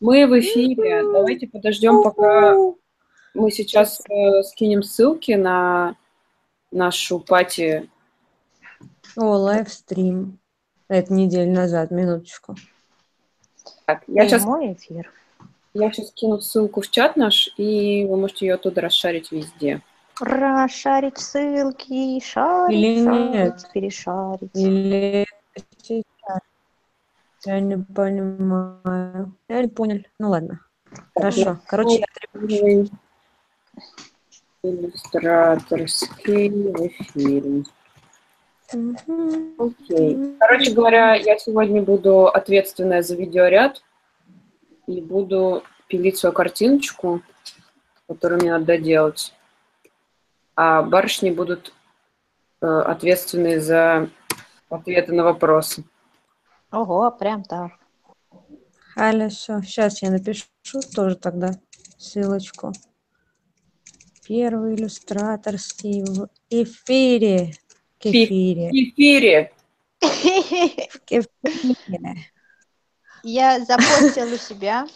Мы в эфире. Давайте подождем, пока мы сейчас э, скинем ссылки на нашу пати. О, лайвстрим. Это неделю назад, минуточку. Так, я сейчас, Прямой эфир. я сейчас кину ссылку в чат наш, и вы можете ее оттуда расшарить везде. Расшарить ссылки, шарить, Или шарить, нет. перешарить. Или? Я не понимаю. Я не понял. Ну ладно. Хорошо. Короче, я Первый Иллюстраторский. Мгм. Окей. Короче говоря, я сегодня буду ответственная за видеоряд и буду пилить свою картиночку, которую мне надо доделать. А барышни будут э, ответственные за ответы на вопросы. Ого, прям так. Хорошо. Сейчас я напишу тоже тогда ссылочку. Первый иллюстраторский в эфире. К Фи- эфире. В эфире! К эфире. Я запостила себя.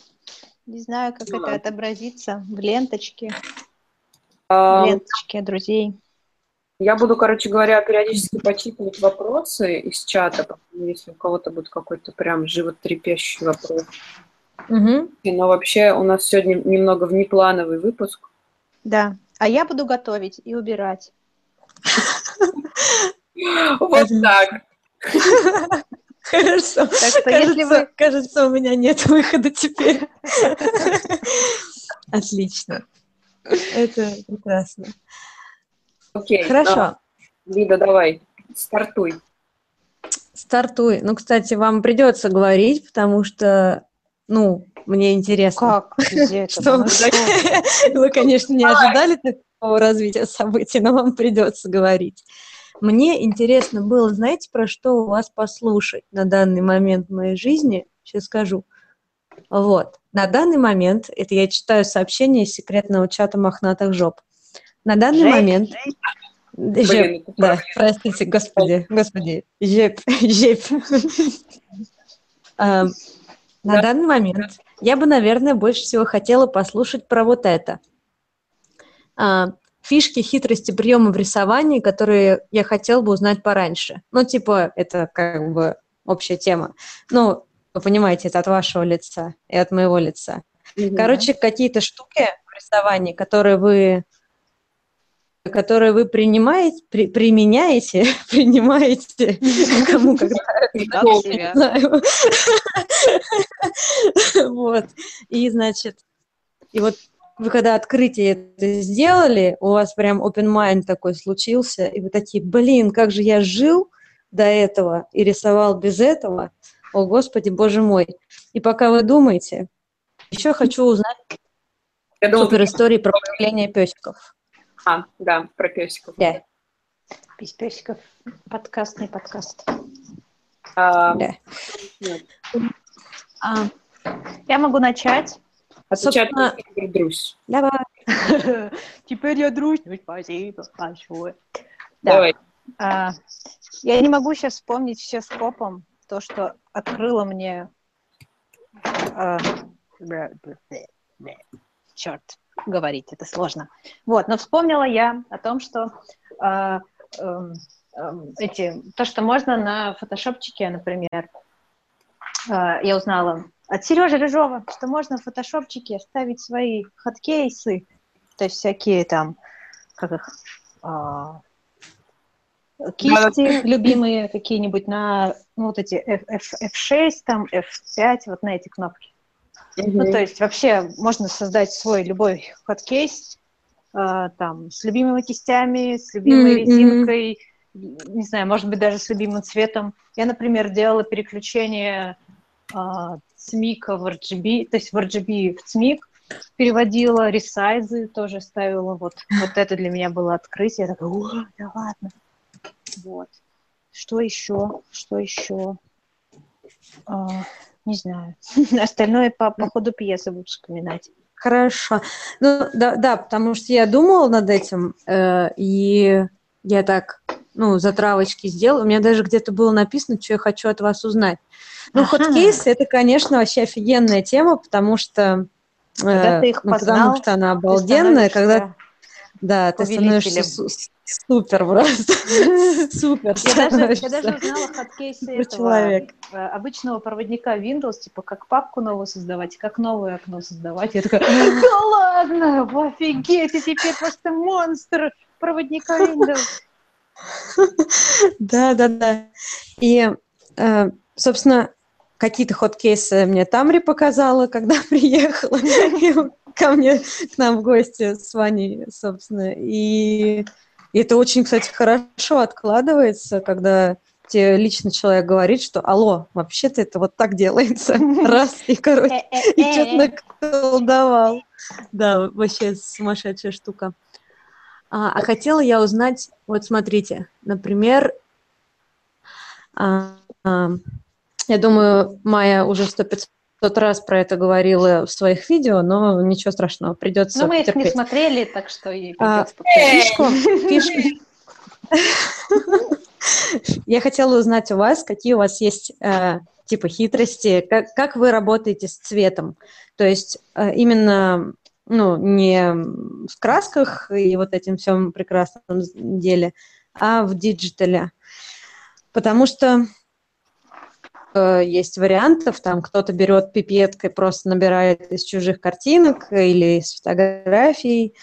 Не знаю, как это отобразится в ленточке. А, В ленточке друзей. Я буду, короче говоря, периодически почитывать вопросы из чата, если у кого-то будет какой-то прям животрепещущий вопрос. Мгм. Но вообще у нас сегодня немного внеплановый выпуск. Да. А я буду готовить и убирать. Вот так. Хорошо. Так что Кажется, если вы... кажется, у меня нет выхода теперь. Отлично. Это прекрасно. Окей. Хорошо. а, Лида, давай, стартуй. Стартуй. Ну, кстати, вам придется говорить, потому что, ну, мне интересно. Как? Что Ну что? вы, конечно, не ожидали такого развития событий, но вам придется говорить. Мне интересно было, знаете, про что у вас послушать на данный момент в моей жизни? Сейчас скажу. Вот. На данный момент, это я читаю сообщение из секретного чата мохнатых жоп. На данный Жень, момент... Жень. Жеп, Блин, это да, простите, господи, господи, жеп, жеп. На Да. данный момент я бы, наверное, больше всего хотела послушать про вот это. А, Фишки, хитрости, приемы в рисовании, которые я хотела бы узнать пораньше. Ну, типа, это как бы общая тема. Ну, вы понимаете, это от вашего лица и от моего лица. Короче, какие-то штуки в рисовании, которые вы которые вы принимаете, при- применяете, принимаете, кому когда. Вот. И, значит, и вот вы когда открытие это сделали, у вас прям open mind такой случился, и вы такие, блин, как же я жил до этого и рисовал без этого, о, Господи, Боже мой. И пока вы думаете, еще хочу узнать супер истории про появление песиков. А, да, про песиков. Да, Без песиков. Подкаст, не подкаст. А, да. нет. А, Я могу начать. Отвечать Собственно- на Игорь Друзь. давай. Теперь я дружь. Ну, спасибо большое. Да. Давай. А, я не могу сейчас вспомнить все скопом то, что открыло мне... черт, говорить это сложно. Вот, но вспомнила я о том, что эм, эм, эти, то, что можно на фотошопчике, например, а, я узнала от Сережи Рыжова, что можно в фотошопчике ставить свои хаткейсы, то есть всякие там, как их, а, кисти любимые какие-нибудь на ну, вот эти F, F, F6, там, F5, вот на эти кнопки. Ну, то есть вообще можно создать свой любой хаткейс, э, там, с любимыми кистями, с любимой мгм. резинкой, не знаю, может быть, даже с любимым цветом. Я, например, делала переключение а, цмика в RGB, то есть в RGB в цмик, переводила ресайзы, тоже ставила. Вот, вот это для меня было открытие. Я такая, о, да ладно. Вот. Что еще? Что еще? А, не знаю. Остальное по, по ходу пьесы буду вспоминать. Хорошо. Ну, да, да, потому что я думала над этим, э, и я так ну, затравочки сделала. У меня даже где-то было написано, что я хочу от вас узнать. Ну, Ага. ход-кейс это, конечно, вообще офигенная тема, потому что, Когда э, ты их ну, потому познал, что она обалденная, когда становишься- да, ты становишься супер просто, супер Я даже, я даже узнала этого человек. э, обычного проводника Windows, типа как папку новую создавать, как новое окно создавать. Я такая, да ладно, офигеть, ты теперь просто монстр проводника Windows. Да, да, да. И, э, собственно, какие-то ход-кейсы мне Тамри показала, когда приехала ко мне, к нам в гости с Ваней, собственно. И это очень, кстати, хорошо откладывается, когда тебе лично человек говорит, что алло, вообще-то это вот так делается. Раз, и, короче, и что-то наколдовал. Да, вообще сумасшедшая штука. А, а хотела я узнать, вот смотрите, например, а, а, я думаю, Майя уже сто пятьсот раз про это говорила в своих видео, но ничего страшного, придется Но мы их не смотрели, так что и А, придется повторить. Фишку, фишку. Я хотела узнать у вас, какие у вас есть э, типа хитрости, как, как вы работаете с цветом. То есть э, именно ну, не в красках и вот этим всем прекрасном деле, а в диджитале. Потому что э, есть вариантов, там кто-то берет пипеткой, просто набирает из чужих картинок или из фотографий.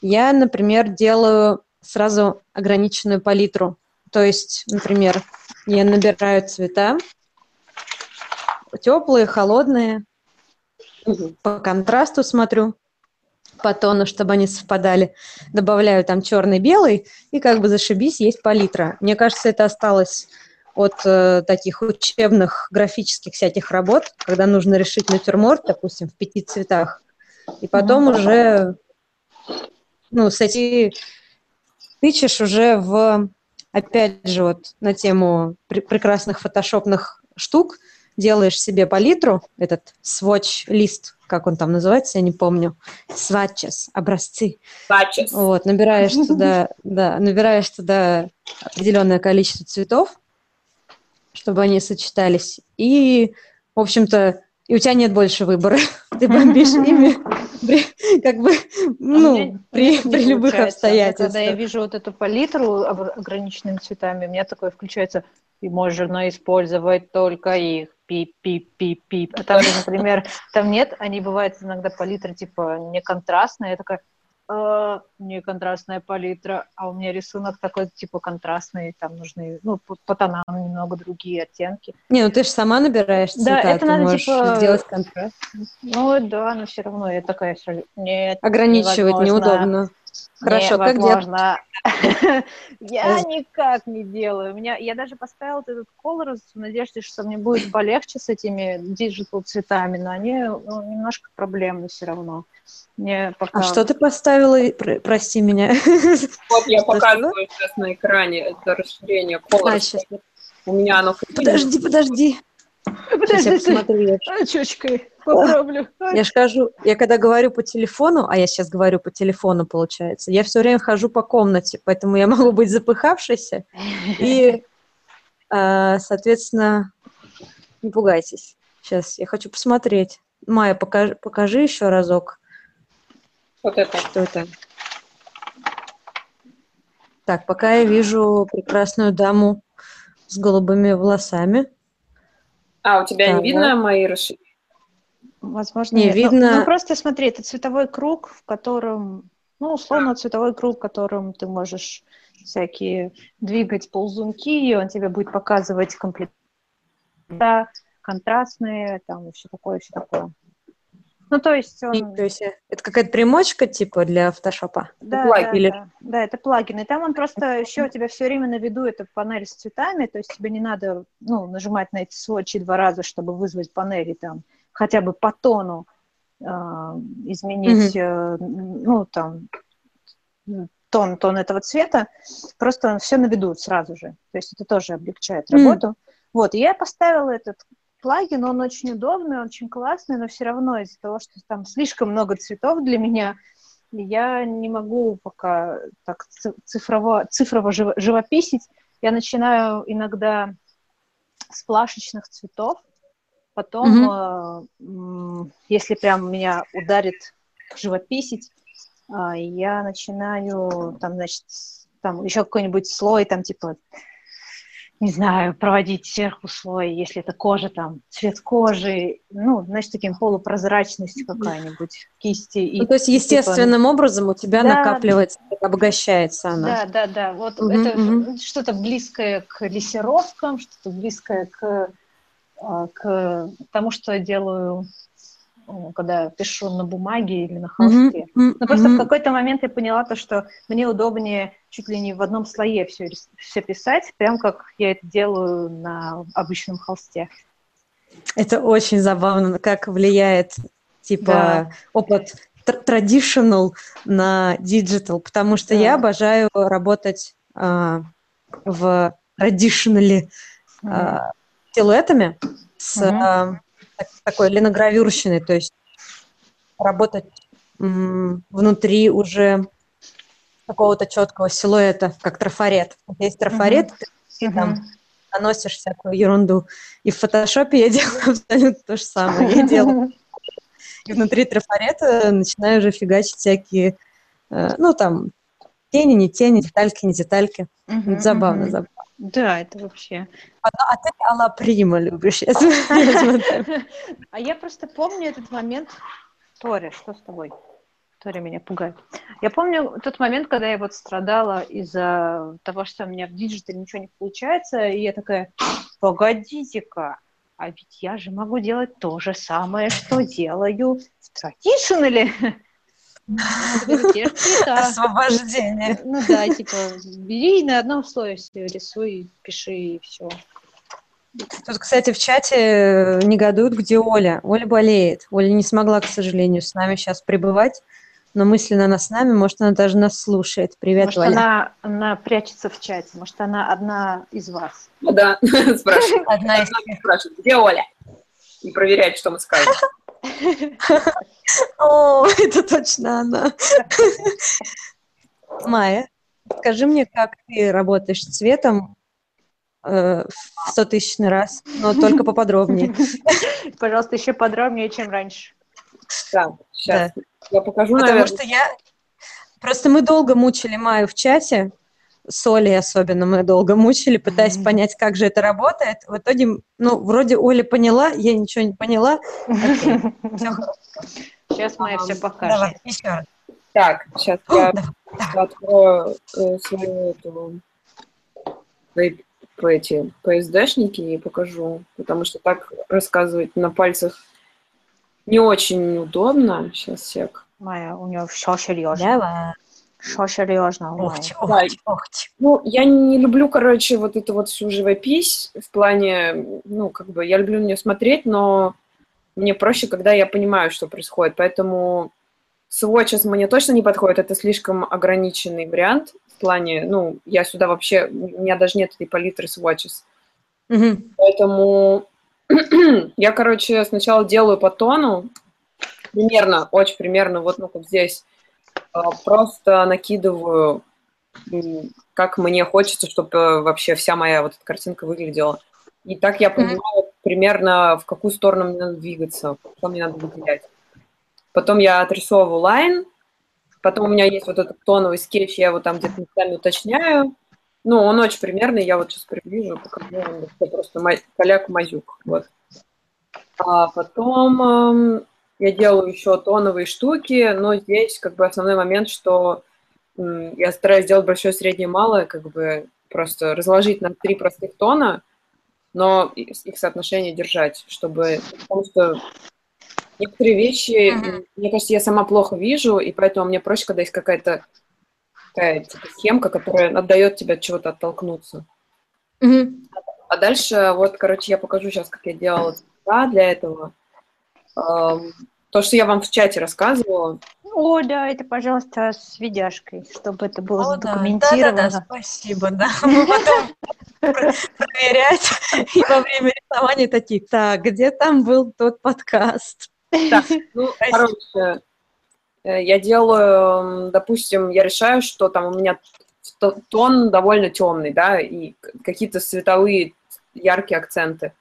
Я, например, делаю сразу ограниченную палитру. То есть, например, я набираю цвета, теплые, холодные, по контрасту смотрю, по тону, чтобы они совпадали. Добавляю там черный, белый, и как бы зашибись, есть палитра. Мне кажется, это осталось от э, таких учебных графических всяких работ, когда нужно решить натюрморт, допустим, в пяти цветах, и потом уже, ну, с эти тычешь уже в, опять же, вот на тему пр- прекрасных фотошопных штук, делаешь себе палитру, этот swatch-лист, как он там называется, я не помню, swatches, образцы, Патчес. вот, набираешь туда, да, набираешь туда определенное количество цветов, чтобы они сочетались, и, в общем-то, и у тебя нет больше выбора. Ты бомбишь ими, при- как бы, А ну, при, не любых получается. Когда я обстоятельствах. вижу вот эту палитру ограниченными цветами, у меня такое включается, и можно использовать только их. Пип-пип-пип-пип. А там, же, например, там нет, они бывают иногда палитра типа неконтрастная. Я такая, «Э, неконтрастная палитра, а у меня рисунок такой типа контрастный, там нужны, ну, по, по тонам немного другие оттенки. Не, ну ты же сама набираешь Да, цвета, это ты надо, можешь типа, сделать контраст. Ну да, но все равно я такая сразу, нет, Ограничивать невозможно. неудобно. Хорошо, как делать? Я никак не делаю. У меня, я даже поставила вот этот Coolors в надежде, что мне будет полегче с этими digital цветами, но они ну, немножко проблемны все равно. Мне пока... А что ты поставила? Про- Прости меня. Вот я Что, показываю сейчас на экране это расширение А, Coolors. щас. У меня оно Подожди, подожди. Подожди, посмотрю. Очечкой попробую. Я же хожу, я когда говорю по телефону, а я сейчас говорю по телефону, получается, я все время хожу по комнате, поэтому я могу быть запыхавшейся. И, а, соответственно, не пугайтесь. Сейчас я хочу посмотреть. Майя, покажи, покажи еще разок, Вот это. что это. Так, пока я вижу прекрасную даму с голубыми волосами. А, у тебя Так. не видно мои расширения? Возможно, Не нет. Ну- видно. Ну, просто смотри, это цветовой круг, в котором, ну, условно, цветовой круг, в котором ты можешь всякие двигать ползунки, и он тебе будет показывать комплект контрастные, там, и все такое, все такое. Ну, то есть он... И, то есть э, это какая-то примочка типа для фотошопа? Да, плагин. да, Или- да, да, это плагин. И там он просто еще у тебя все время на виду эта панель с цветами, то есть тебе не надо ну, нажимать на эти сводчи два раза, чтобы вызвать панели там хотя бы по тону э, изменить, э, ну, там, тон, тон этого цвета, просто он все на виду сразу же. То есть это тоже облегчает работу. Вот, и я поставила этот плагин, он очень удобный, очень классный, но все равно из-за того, что там слишком много цветов для меня, я не могу пока так цифрово, цифрово живописить. Я начинаю иногда с плашечных цветов, потом, mm-hmm. если прям меня ударит живописить, а, я начинаю там, значит, там еще какой-нибудь слой, там типа не знаю, проводить сверху слой, если это кожа, там, цвет кожи, ну, значит, таким полупрозрачность какая-нибудь кисти. И, ну, то есть типа естественным типа... образом у тебя да, накапливается, обогащается она. Да, да, да. Вот угу, это угу. что-то близкое к лессировкам, что-то близкое к, а, к тому, что я делаю когда пишу на бумаге или на холсте. Mm-hmm. Но просто mm-hmm. в какой-то момент я поняла то, что мне удобнее чуть ли не в одном слое все, все писать, прям как я это делаю на обычном холсте. Это очень забавно, как влияет типа да. опыт traditional на digital, потому что да. я обожаю работать э, в traditionally э, силуэтами с mm-hmm такой линогравюрщиной, то есть работать внутри уже какого-то четкого силуэта, как трафарет. Есть трафарет, mm-hmm. ты mm-hmm. там наносишь всякую ерунду. И в фотошопе я делаю абсолютно то же самое. Я делаю и внутри трафарета начинаю уже фигачить всякие, э, ну, там, тени, не тени, детальки, не детальки. Mm-hmm, забавно, забавно. Да, это вообще. А, а ты алла прима любишь. А я просто помню этот момент. Тори, что с тобой? Тори меня пугает. Я помню тот момент, когда я вот страдала из-за того, что у меня в диджитале ничего не получается, и я такая, погодите-ка, а ведь я же могу делать то же самое, что делаю в традиционале. Освобождение. Ну да, типа, бери на одном слое все, рисуй, пиши и все. Тут, кстати, в чате негодуют, где Оля. Оля болеет. Оля не смогла, к сожалению, с нами сейчас пребывать, но мысленно она с нами, может, она даже нас слушает. Привет, может, Оля. Она, она прячется в чате, может, она одна из вас. Ну да, спрашивает. Одна из спрашивает, где Оля? И проверяет, что мы скажем. О, это точно она. Майя, скажи мне, как ты работаешь с цветом э, в сто тысячный раз, но только поподробнее. Пожалуйста, еще подробнее, чем раньше. Да, сейчас да. я покажу, Потому наверное. что я... Просто мы долго мучили Майю в чате, Соли особенно мы долго мучили, пытаясь mm-hmm. понять, как же это работает. В итоге, ну, вроде Оля поняла, я ничего не поняла. Сейчас Майя все покажет. Давай, еще раз. Так, сейчас я открою э, свою эту по эти PSD-шники и покажу, потому что так рассказывать на пальцах не очень удобно. Сейчас сек. Майя, у нее все серьезно. Давай. Что серьезно? Охти, охти, охти. Ну, я не люблю, короче, вот эту вот всю живопись в плане, ну, как бы, я люблю на нее смотреть, но мне проще, когда я понимаю, что происходит. Поэтому сводчес мне точно не подходит, это слишком ограниченный вариант в плане, ну, я сюда вообще, у меня даже нет этой палитры сводчес. Mm-hmm. Поэтому я, короче, сначала делаю по тону, примерно, очень примерно, вот, ну, как здесь, просто накидываю, как мне хочется, чтобы вообще вся моя вот эта картинка выглядела. И так я понимаю mm-hmm. примерно, в какую сторону мне надо двигаться, что мне надо выделять. Потом я отрисовываю line, потом у меня есть вот этот тоновый скетч, я его там где-то местами уточняю. Ну, он очень примерный, я вот сейчас приближу, покажу, это просто поляк-мазюк, вот. А потом я делаю еще тоновые штуки, но здесь как бы основной момент, что я стараюсь сделать большое, среднее, малое, как бы просто разложить на три простых тона, но их соотношение держать, чтобы... Потому что некоторые вещи, mm-hmm. мне кажется, я сама плохо вижу, и поэтому мне проще, когда есть какая-то такая типа, схемка, которая отдает тебя от чего-то оттолкнуться. Mm-hmm. А дальше, вот, короче, я покажу сейчас, как я делала для этого. То, что я вам в чате рассказывала. О, да, это, пожалуйста, с видяшкой, чтобы это было О, задокументировано. Да, да, да, спасибо, да. Мы потом проверять и во время рисования такие, так, где там был тот подкаст? Так, ну, короче, Э, я делаю, допустим, я решаю, что там у меня тон довольно темный, да, и какие-то световые яркие акценты.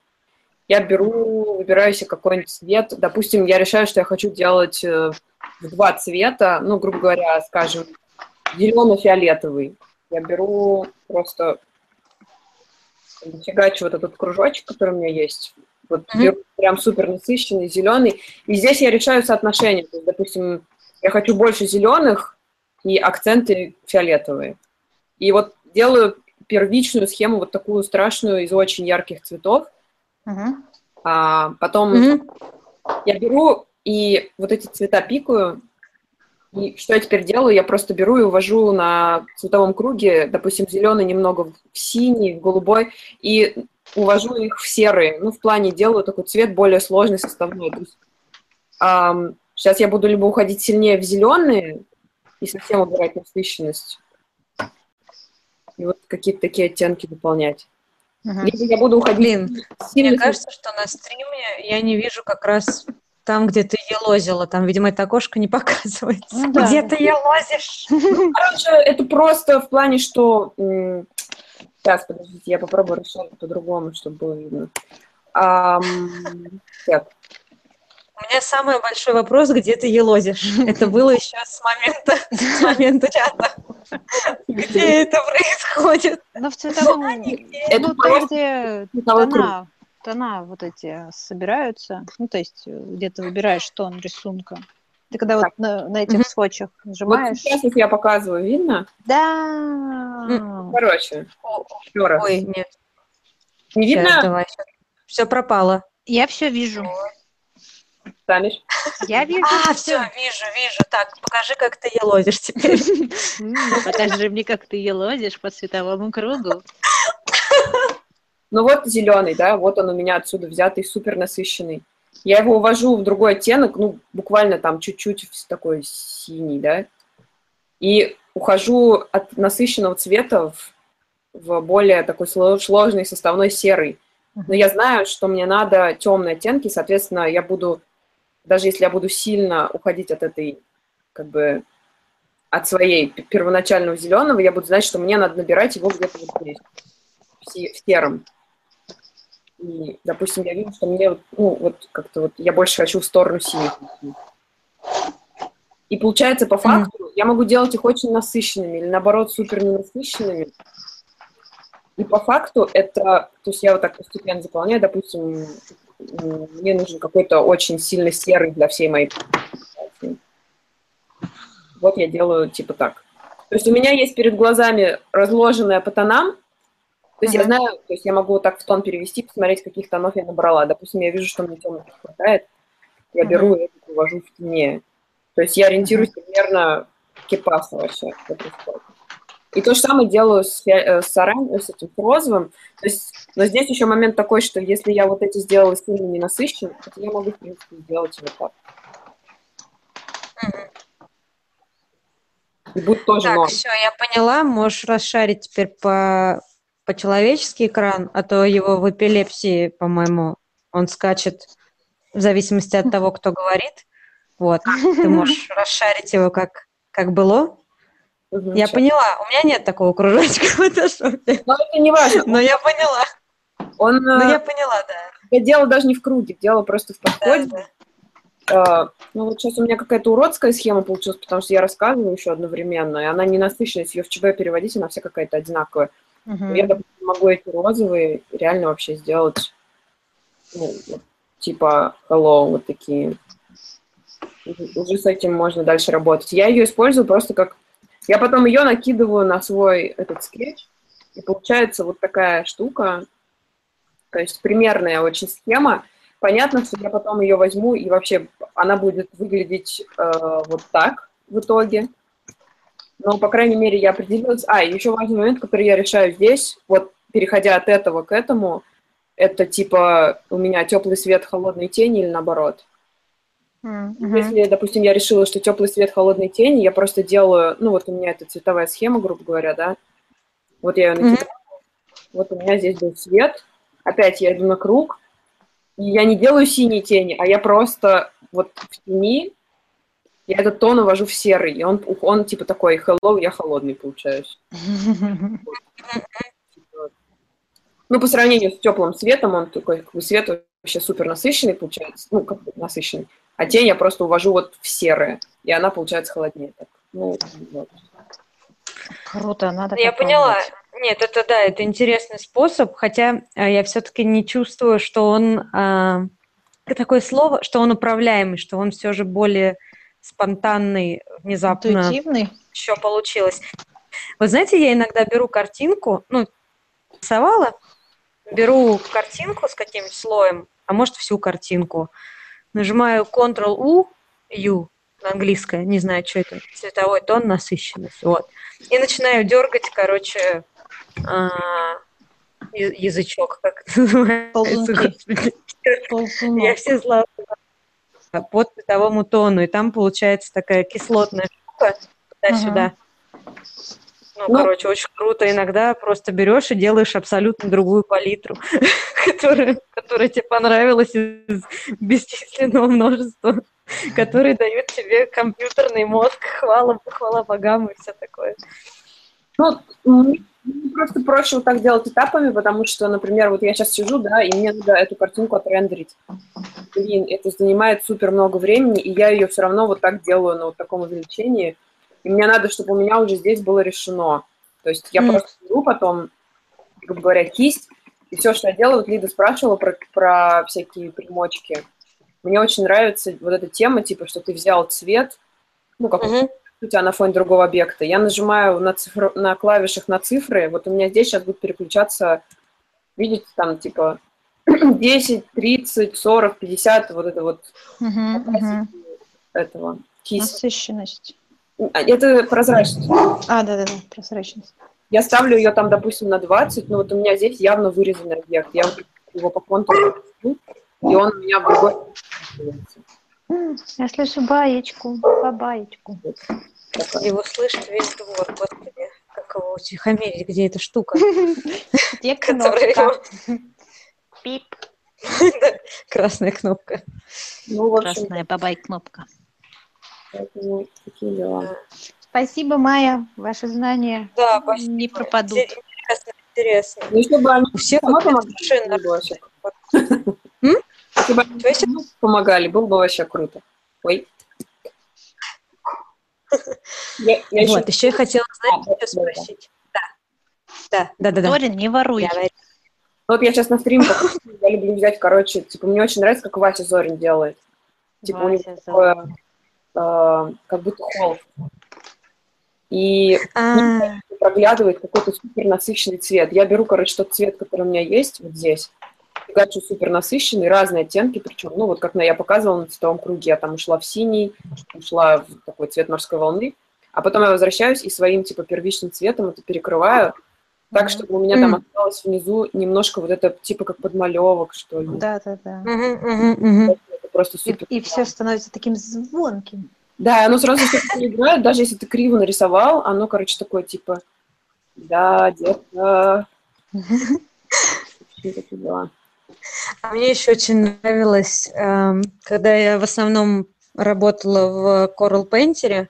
Я беру, выбираю себе какой-нибудь цвет. Допустим, я решаю, что я хочу делать э, два цвета, ну, грубо говоря, скажем, зелено-фиолетовый. Я беру просто фигачу вот этот кружочек, который у меня есть. Вот mm-hmm. беру прям супер насыщенный, зеленый. И здесь я решаю соотношение. То есть, допустим, я хочу больше зеленых и акценты фиолетовые. И вот делаю первичную схему, вот такую страшную, из очень ярких цветов. А потом uh-huh. я беру и вот эти цвета пикаю. И что я теперь делаю? Я просто беру и увожу на цветовом круге, допустим, зеленый немного в синий, в голубой, и увожу их в серый. Ну, в плане делаю такой цвет более сложный, составной. То есть, эм, сейчас я буду либо уходить сильнее в зеленые и совсем убирать насыщенность, и вот какие-то такие оттенки выполнять. Угу. Либо я буду уходить... Блин, мне кажется, что на стриме я не вижу как раз там, где ты елозила. Там, видимо, это окошко не показывается. Ну, да. Где ты елозишь? Короче, это просто в плане, что... Сейчас, подождите, я попробую расширить по-другому, чтобы было видно. Так. У меня самый большой вопрос, где ты елозишь? Это было еще с момента, с момента чата. Где это происходит? Ну, в цветовом... Это там, где тона, тона вот эти собираются. Ну, то есть где ты выбираешь тон рисунка. Ты когда вот на, на этих сводчах нажимаешь... Вот сейчас, если я показываю, видно? Да. Короче, еще раз. Ой, нет. Не видно? давай. Все пропало. Я все вижу. Станешь? Я вижу. А, все, вижу, вижу. Так, покажи, как ты елозишь теперь. Покажи мне, как ты елозишь по световому кругу. Ну вот зеленый, да, вот он у меня отсюда взятый, супер насыщенный. Я его увожу в другой оттенок, ну, буквально там чуть-чуть такой синий, да, и ухожу от насыщенного цвета в, в более такой сложный составной серый. Но я знаю, что мне надо темные оттенки, соответственно, я буду даже если я буду сильно уходить от этой, как бы, от своей первоначального зеленого, я буду знать, что мне надо набирать его где-то вот здесь, в сером. И, допустим, я вижу, что мне, ну, вот как-то вот, я больше хочу в сторону синих. И получается, по факту, я могу делать их очень насыщенными или, наоборот, супер ненасыщенными. И по факту это, то есть я вот так постепенно заполняю, допустим, мне нужен какой-то очень сильно серый для всей моей. Вот я делаю типа так. То есть у меня есть перед глазами разложенная по тонам, то есть uh-huh. я знаю, то есть я могу так в тон перевести, посмотреть, каких тонов я набрала. Допустим, я вижу, что мне темных хватает, я uh-huh. беру и это увожу в темнее. То есть я ориентируюсь uh-huh. примерно кипаса вообще. И то же самое делаю с, э, с, оран... с этим с розовым. То есть, но здесь еще момент такой, что если я вот эти сделала сильно ненасыщенно, то я могу, в принципе, сделать вот так. И будет тоже так, норм. все, я поняла. Можешь расшарить теперь по, по человеческий экран, а то его в эпилепсии, по-моему, он скачет в зависимости от того, кто говорит. Вот, ты можешь расшарить его как, как было. Угу, я поняла. У меня нет такого кружочка в фотошопе. Но это не важно. Но я поняла. Он, ну, я поняла, да. Я дело даже не в круге, дело просто в подходе. Да, да. Uh, ну вот сейчас у меня какая-то уродская схема получилась, потому что я рассказываю еще одновременно, и она не насыщенная, если ее в ЧБ переводить, она вся какая-то одинаковая. Uh-huh. Я, допустим, могу эти розовые реально вообще сделать, ну, типа hello, вот такие. Уже с этим можно дальше работать. Я ее использую просто как я потом ее накидываю на свой этот скетч, и получается вот такая штука, то есть примерная очень схема. Понятно, что я потом ее возьму, и вообще она будет выглядеть э, вот так в итоге. Но, по крайней мере, я определилась. А, еще важный момент, который я решаю здесь, вот переходя от этого к этому, это типа у меня теплый свет, холодные тени или наоборот. Mm-hmm. Если, допустим, я решила, что теплый свет, холодные тени, я просто делаю, ну вот у меня это цветовая схема, грубо говоря, да. Вот я ее накидала. Mm-hmm. Вот у меня здесь был свет. Опять я иду на круг. И я не делаю синие тени, а я просто вот в тени я этот тон увожу в серый, и он, он типа такой hello, я холодный получаюсь. Ну, по сравнению с теплым светом, он такой, как бы свет вообще супер насыщенный получается, ну, как бы насыщенный. А тень я просто увожу вот в серое, и она получается холоднее. Так. Ну, вот. Круто, надо Я поняла. Нет, это да, это интересный способ, хотя э, я все-таки не чувствую, что он э, такое слово, что он управляемый, что он все же более спонтанный, внезапно Интуитивный? еще получилось. Вы знаете, я иногда беру картинку, ну, рисовала, беру картинку с каким-нибудь слоем, а может всю картинку, нажимаю Ctrl-U, U английское, не знаю, что это, цветовой тон, насыщенность, вот. И начинаю дергать, короче, а, язычок, как это называется, господи. Я Ползунок. все слова по цветовому тону, и там получается такая кислотная штука туда-сюда. Ну, Ну. короче, очень круто. Иногда просто берешь и делаешь абсолютно другую палитру, которая, которая тебе понравилась из бесчисленного множества, которые дают тебе компьютерный мозг, хвала, хвала богам и все такое. Ну, просто проще вот так делать этапами, потому что, например, вот я сейчас сижу, да, и мне надо эту картинку отрендерить. Блин, это занимает супер много времени, и я ее все равно вот так делаю на вот таком увеличении. И мне надо, чтобы у меня уже здесь было решено. То есть я Мгм. просто беру потом, грубо говоря, кисть, и все, что я делаю, вот Лида спрашивала про, про всякие примочки. Мне очень нравится вот эта тема, типа, что ты взял цвет, ну, как Мгм. у тебя на фоне другого объекта. Я нажимаю на, цифр... на клавишах на цифры. Вот у меня здесь сейчас будет переключаться, видите, там типа 10, 30, 40, 50, вот это вот мгм. этого кисть. Насыщенность. А, Это прозрачность. А, да-да-да, прозрачность. Я ставлю ее там, допустим, на 20, но вот у меня здесь явно вырезанный объект. Я его по контуру, и он у меня в другой Я слышу баечку, бабаечку. Такая. Его слышит весь двор, господи. Как его утихомирить, где эта штука? Где кнопка? Пип. Красная кнопка. Ну, Красная бабай-кнопка. Поэтому такие дела. Спасибо, Майя. Ваши знания Да, спасибо. не пропадут. Интересно, интересно. Ну, если бы они помогали, машина было вообще. Если бы они помогали, было бы вообще круто. Ой. Я, я еще- Вот, еще я хотела, А, знаете, да, что да, спросить? Да. Да, да, да, да. Торин, не воруй. Ну, Вот я сейчас на стрим покажу, я люблю взять, короче, типа, мне очень нравится, как Вася Зорин делает. Типа, у него Вася такое, э, как будто холст. И А, проглядывает какой-то супер насыщенный цвет. Я беру, короче, тот цвет, который у меня есть вот здесь, фигачу супер насыщенный, разные оттенки, причем, ну, вот как я показывала на цветовом круге, я там ушла в синий, ушла в такой цвет морской волны, а потом я возвращаюсь и своим, типа, первичным цветом это перекрываю, так, чтобы у меня там осталось внизу немножко вот это, типа, как подмалевок, что ли. Да, да, да. мгм, мгм, мгм. Это просто И, супер. и все становится таким звонким. Да, оно сразу что-то играет, даже если ты криво нарисовал, оно, короче, такое, типа, да, детка. Такие такие дела. А Мне еще очень нравилось, эм, когда я в основном работала в Coral Painter,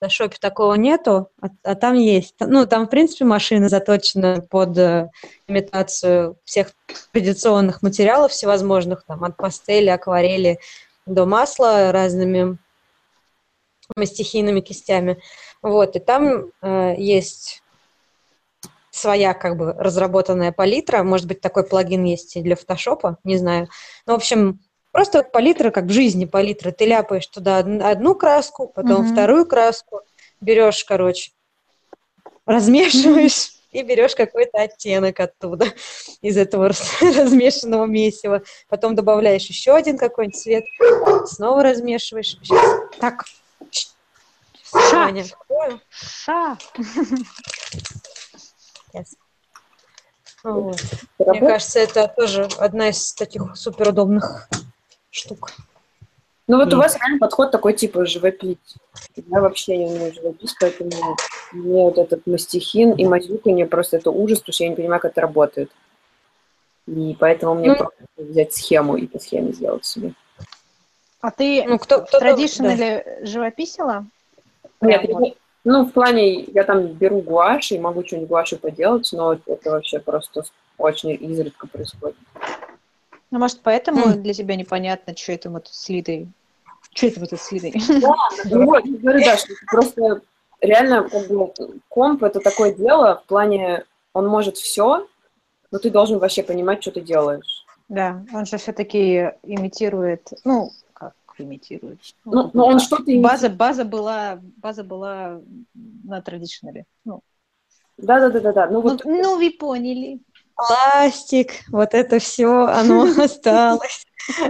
Photoshop такого нету, а, а там есть. Ну, там, в принципе, машина заточена под э, имитацию всех традиционных материалов всевозможных, там, от пастели, акварели до масла разными стихийными кистями. Вот, и там э, есть своя как бы разработанная палитра. Может быть, такой плагин есть и для фотошопа, не знаю. Ну, в общем, просто палитра, как в жизни палитра. Ты ляпаешь туда од- одну краску, потом Мгм. вторую краску, берешь, короче, размешиваешь и берешь какой-то оттенок оттуда, из этого раз- размешанного месива. Потом добавляешь еще один какой-нибудь цвет, снова размешиваешь. Щас. Так. Ша. Ша. Сейчас. Вот. Мне кажется, это тоже одна из таких суперудобных штук. Ну вот у Есть. вас реально подход такой типа живопись. Я вообще не умею живопись, поэтому мне вот этот мастихин и мазюканье просто это ужас, потому что я не понимаю, как это работает. И поэтому мне Ну, просто взять схему и по схеме сделать себе. А ты Ну, кто, кто традиционно живописила? Нет, я- ну, в плане, я там беру гуашь и могу что-нибудь гуашью поделать, но это вообще просто очень изредка происходит. Ну, может, поэтому М. для тебя непонятно, что это мы тут с Лидой. Что это мы тут с Лидой? Ну вот, я говорю, да, что просто реально как бы, комп это такое дело, в плане он может все, но ты должен вообще понимать, что ты делаешь. Да, он же все-таки имитирует, ну, как имитирует? Ну, но он что-то имитирует. База, база была, база была на традиционале. Ну, Да, да, да, да, да. Ну ну, вот ну, вы поняли. Пластик, вот это все, оно осталось.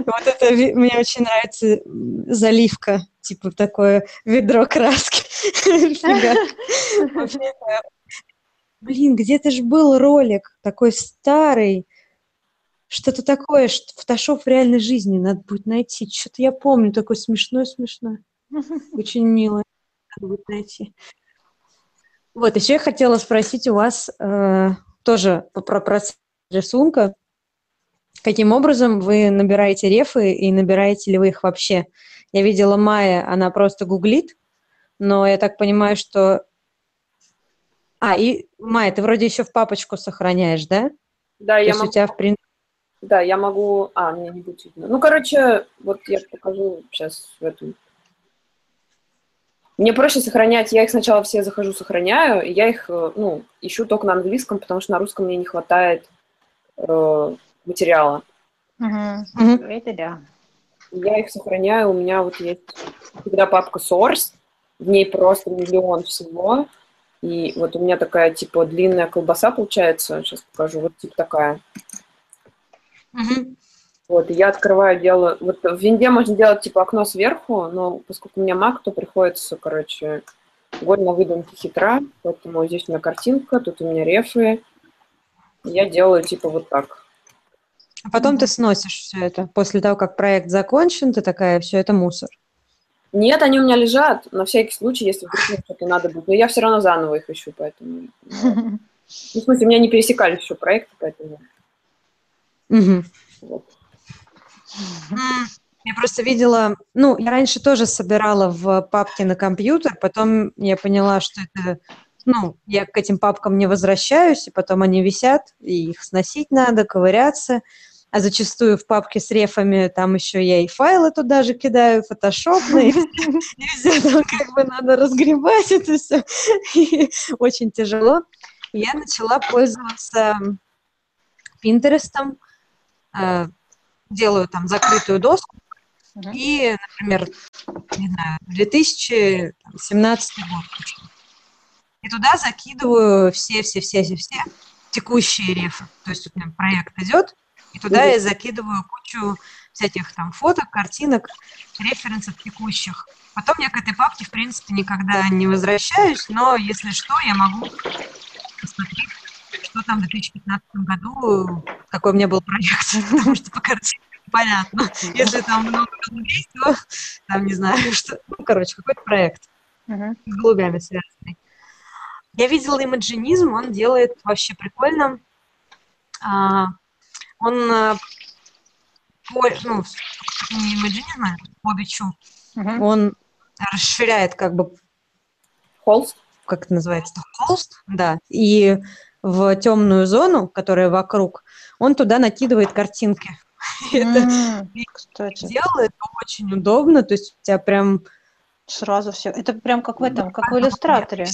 Вот это мне очень нравится заливка, типа такое ведро краски. Блин, где-то же был ролик такой старый, что-то такое, что фотошоп в реальной жизни надо будет найти. Что-то я помню, такой смешной-смешной. Очень мило. Надо будет найти. Вот, еще я хотела спросить у вас э, тоже про процесс рисунка. Каким образом вы набираете рефы и набираете ли вы их вообще? Я видела Майя, она просто гуглит, но я так понимаю, что... А, и, Майя, ты вроде еще в папочку сохраняешь, да? да, То я есть у могу, тебя, в принципе... да, я могу, а, мне не будет видно. Ну, короче, вот я покажу сейчас в эту. Мне проще сохранять, я их сначала все захожу, сохраняю, и я их, э, ну, ищу только на английском, потому что на русском мне не хватает э, материала. Мгм. Это да. Я их сохраняю, у меня вот есть всегда папка Source, в ней просто миллион всего, и вот у меня такая, типа, длинная колбаса получается, сейчас покажу, вот типа такая. Мгм. Вот, и я открываю, делаю, вот в винде можно делать, типа, окно сверху, но поскольку у меня Mac, то приходится, короче, голь на выдумке хитра, поэтому здесь у меня картинка, тут у меня рефы, я делаю, типа, вот так. А потом ты сносишь все это. После того, как проект закончен, ты такая, все это мусор. Нет, они у меня лежат, на всякий случай, если вдруг мне что-то надо будет. Но я все равно заново их ищу, поэтому... Ну, в смысле, у меня не пересекались еще проекты, поэтому... Мгм. Вот. Я просто видела, ну, я раньше тоже собирала в папке на компьютер, потом я поняла, что это, ну, я к этим папкам не возвращаюсь, и потом они висят, и их сносить надо, ковыряться, а зачастую в папке с рефами там еще я и файлы туда же кидаю, фотошопные, и везде там как бы надо разгребать это все, очень тяжело. Я начала пользоваться Пинтерестом, делаю там закрытую доску, Мгм. и, например, не знаю, 2017 год. И туда закидываю все-все-все-все текущие рефы. То есть у меня проект идет, и туда Мгм. я закидываю кучу всяких там фоток, картинок, референсов текущих. Потом я к этой папке, в принципе, никогда не возвращаюсь, но если что, я могу посмотреть, что там в 2015 году, какой у меня был проект, потому что по картинкам понятно. Если там много голубей, то там не знаю, что. Ну, короче, какой-то проект Мгм. с голубями связанный. Я видела имаджинизм, он делает вообще прикольно. А, он а, по, ну, не имаджинизм, а по бичу, Мгм. он расширяет как бы Холст? как это называется, холст, да, и в темную зону, которая вокруг, он туда накидывает картинки. Это делает очень удобно, то есть у тебя прям сразу все. Это прям как в этом, как в иллюстраторе.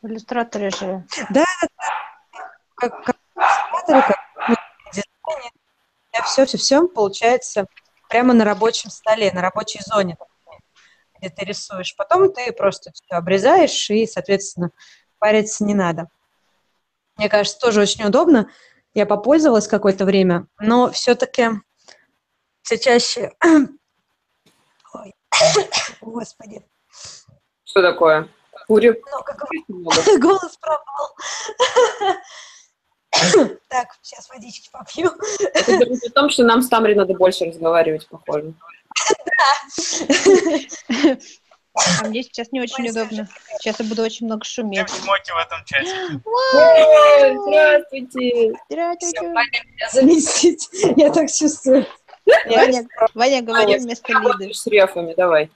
В иллюстраторе же. Да, как, как в иллюстраторе, как в дизайне. Все-все-все получается прямо на рабочем столе, на рабочей зоне, где ты рисуешь. Потом ты просто все обрезаешь, и, соответственно, париться не надо. Мне кажется, тоже очень удобно. Я попользовалась какое-то время, но все-таки все чаще... Ой. Господи. Что такое? Курю? Ну, много. Голос пропал. Так, сейчас водички попью. Это говорит о том, что нам с Тамрой надо больше разговаривать, похоже. А мне сейчас не очень удобно. Сейчас я буду очень много шуметь. Смоки в этом чате. Ой, Здравствуйте! Здравствуйте. заместить. Я так чувствую. Ваня, Ваня говори Ваня, вместо Лиды. с рефами, давай.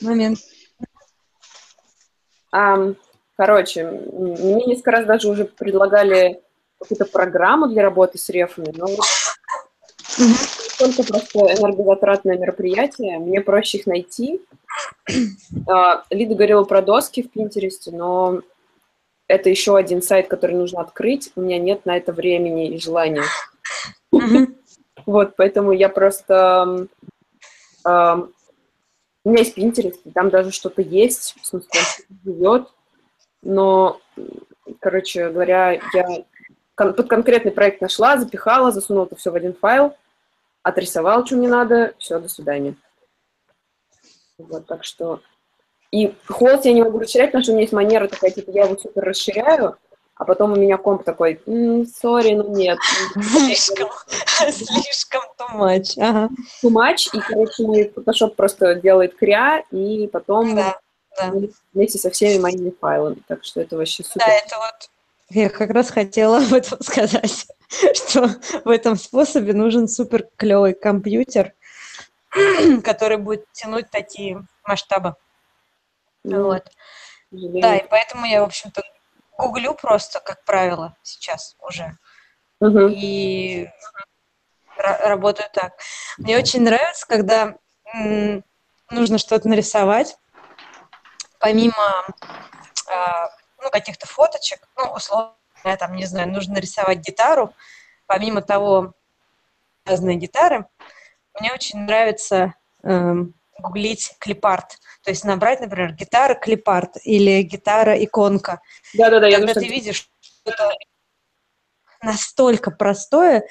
Момент. Короче, мне несколько раз даже уже предлагали какую-то программу для работы с рефами, но вот только просто энергозатратное мероприятие, мне проще их найти. А, Лида говорила про доски в Пинтересте, но это еще один сайт, который нужно открыть. У меня нет на это времени и желания. Вот, поэтому я просто... ам, у меня есть Pinterest, и там даже что-то есть, в смысле, живет, но, короче говоря, я кон- под конкретный проект нашла, запихала, засунула это все в один файл, отрисовала, что мне надо, все, до свидания. Вот, так что... И холст я не могу расширять, потому что у меня есть манера такая, типа, я его супер расширяю, а потом у меня комп такой, сори, ну нет. Слишком, слишком too much. Ага. too much, и, короче, мой Photoshop просто делает кря, и потом Да, да. вместе со всеми моими файлами. Так что это вообще супер. Да, это вот я как раз хотела об этом сказать, что в этом способе нужен супер клевый компьютер, который будет тянуть такие масштабы. Ну, Вот. сожалению. Да, и поэтому я, в общем-то, гуглю просто, как правило, сейчас уже. Мгм. И ра- работаю так. Мне очень нравится, когда м, нужно что-то нарисовать, помимо а, ну, каких-то фоточек, ну, условно, там, не знаю, нужно нарисовать гитару, помимо того, разные гитары, мне очень нравится эм, гуглить клипарт. То есть набрать, например, гитара клипарт или гитара иконка. Да-да-да, я Когда тоже ты видишь что-то настолько простое,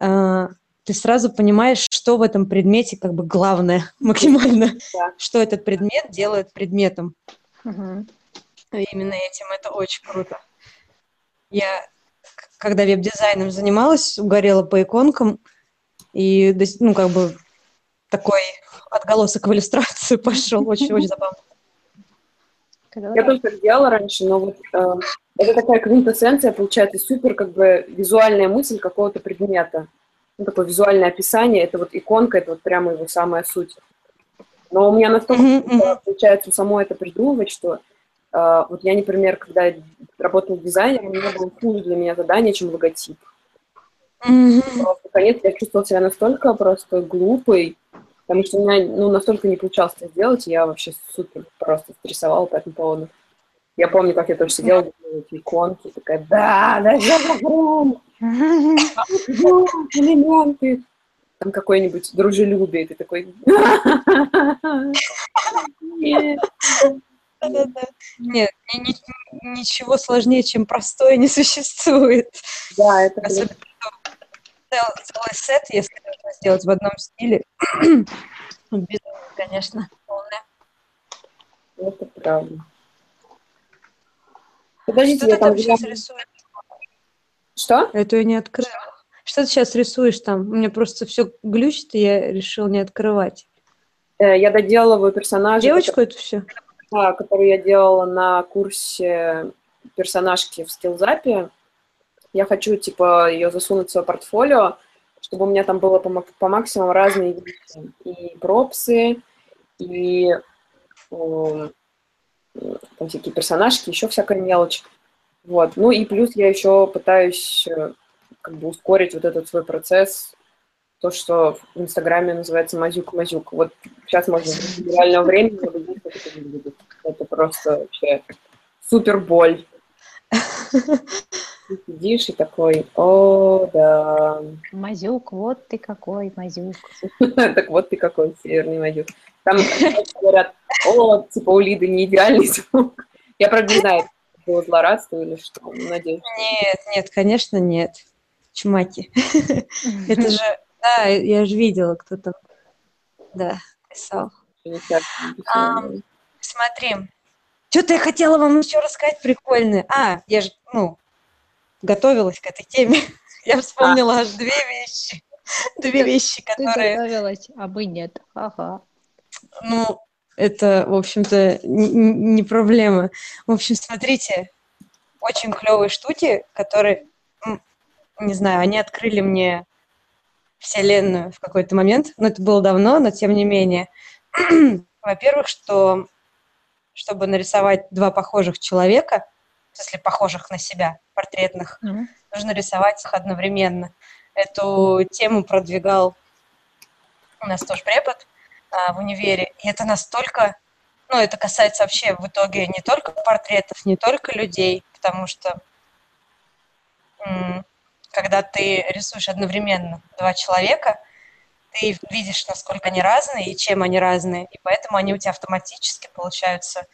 э, ты сразу понимаешь, что в этом предмете как бы главное максимально, Да. что этот предмет делает предметом. И именно этим это очень круто. Я, когда веб-дизайном занималась, угорела по иконкам, и, ну, как бы такой отголосок в иллюстрацию пошел, очень-очень забавно. Я тоже так делала раньше, но вот э, это такая квинтэссенция, получается, супер как бы визуальная мысль какого-то предмета. Ну, такое визуальное описание, это вот иконка, это вот прямо его самая суть. Но у меня настолько э, получается само это придумывать, что вот я, например, когда работала дизайнером, у меня было хуже для меня задание, чем логотип. Просто, Наконец, я чувствовала себя настолько просто глупой, потому что у меня ну, настолько не получалось это сделать, и я вообще супер просто стрессовала по этому поводу. Я помню, как я тоже сидела, делала эти иконки, такая, да, да, да, элементы. Там какой-нибудь дружелюбие, ты такой... Нет. Да-да-да. Нет, ни- ни- ничего сложнее, чем простое, не существует. Да, это, Особенно что цел- целый сет, если нужно сделать в одном стиле. Безумие, конечно, полное. это правда. Подождите, Что я ты там... там сейчас рисуешь? Что? Это я не открыла. Что ты сейчас рисуешь там? У меня просто все глючит, и я решил не открывать. Э, Я доделываю персонажа. Девочку это все? Которую я делала на курсе персонажки в скиллзапе. Я хочу, типа, ее засунуть в свое портфолио, чтобы у меня там было по, по максимуму разные вещи. И пропсы, и э, там всякие персонажки, еще всякая мелочь. Вот. Ну и плюс я еще пытаюсь э, как бы ускорить вот этот свой процесс, то, что в Инстаграме называется мазюк-мазюк. Вот сейчас можно в реального времени увидеть, как это выглядит. Это просто вообще супер боль. Ты сидишь и такой, о, да. Мазюк, вот ты какой, Мазюк. Так вот ты какой северный мазюк. Там говорят, о, типа у Лиды не идеальный звук. Я, правда, не знаю, было злорадство или что. Надеюсь, Нет, нет, конечно, нет. Чмаки. Это же, да, я же видела, кто там, да, писал. Ам. Смотри, что-то я хотела вам еще рассказать прикольное. А, я же, ну, готовилась к этой теме. Я вспомнила аж две вещи. Две вещи, Ты которые, готовилась, а мы нет. Ага. ну, это, в общем-то, не проблема. В общем, смотрите, очень клевые штуки, которые, не знаю, они открыли мне Вселенную в какой-то момент, но это было давно, но тем не менее. Во-первых, что чтобы нарисовать два похожих человека, в смысле похожих на себя, портретных, mm-hmm. нужно рисовать их одновременно. Эту тему продвигал у нас тоже препод а, в универе, и это настолько, ну, это касается вообще в итоге не только портретов, не только людей, потому что м- когда ты рисуешь одновременно два человека, ты видишь, насколько они разные и чем они разные, и поэтому они у тебя автоматически получаются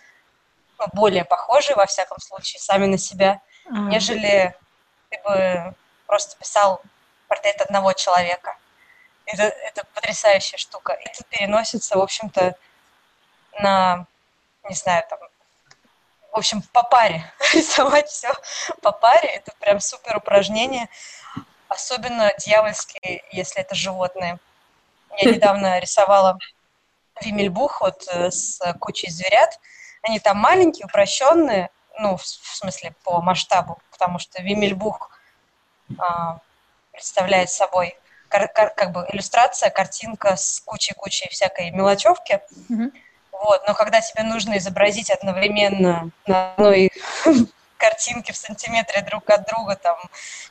ну, более похожие, во всяком случае, сами на себя, mm-hmm. нежели ты бы просто писал портрет одного человека. Это, это потрясающая штука. Это переносится, в общем-то, на, не знаю, там, в общем, по паре. Рисовать все по паре – это прям супер упражнение. Особенно дьявольские, если это животные. Я недавно рисовала Вимельбух вот э, с кучей зверят. Они там маленькие, упрощенные, ну, в, в смысле, по масштабу, потому что Вимельбух а, представляет собой кар, кар, как бы иллюстрация, картинка с кучей-кучей всякой мелочевки. Mm-hmm. Вот, но когда тебе нужно изобразить одновременно на одной картинке в сантиметре друг от друга, там,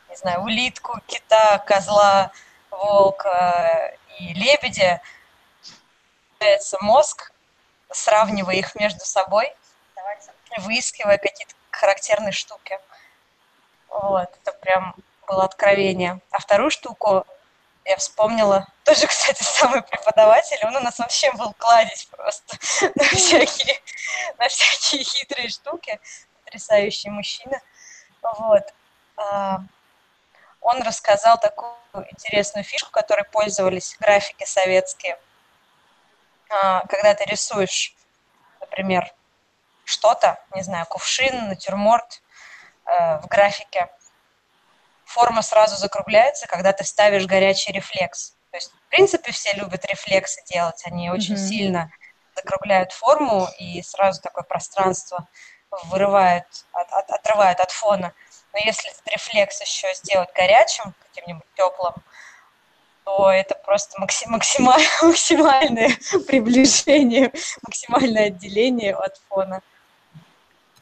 не знаю, улитку, кита, козла, волка и лебедя, появляется мозг, сравнивая их между собой, выискивая какие-то характерные штуки. Вот, это прям было откровение. А вторую штуку я вспомнила, тоже, кстати, самый преподаватель, он у нас вообще был кладезь просто на всякие, на всякие хитрые штуки, потрясающий мужчина. Вот. А, он рассказал такую интересную фишку, которой пользовались графики советские. А, когда ты рисуешь, например, что-то, не знаю, кувшин, натюрморт э, в графике, форма сразу закругляется, когда ты ставишь горячий рефлекс. То есть, в принципе, все любят рефлексы делать, они очень mm-hmm. сильно закругляют форму и сразу такое пространство вырывают, от, от, отрывают от фона. Но если этот рефлекс еще сделать горячим, каким-нибудь теплым, то это просто максим, максималь, максимальное приближение, максимальное отделение от фона.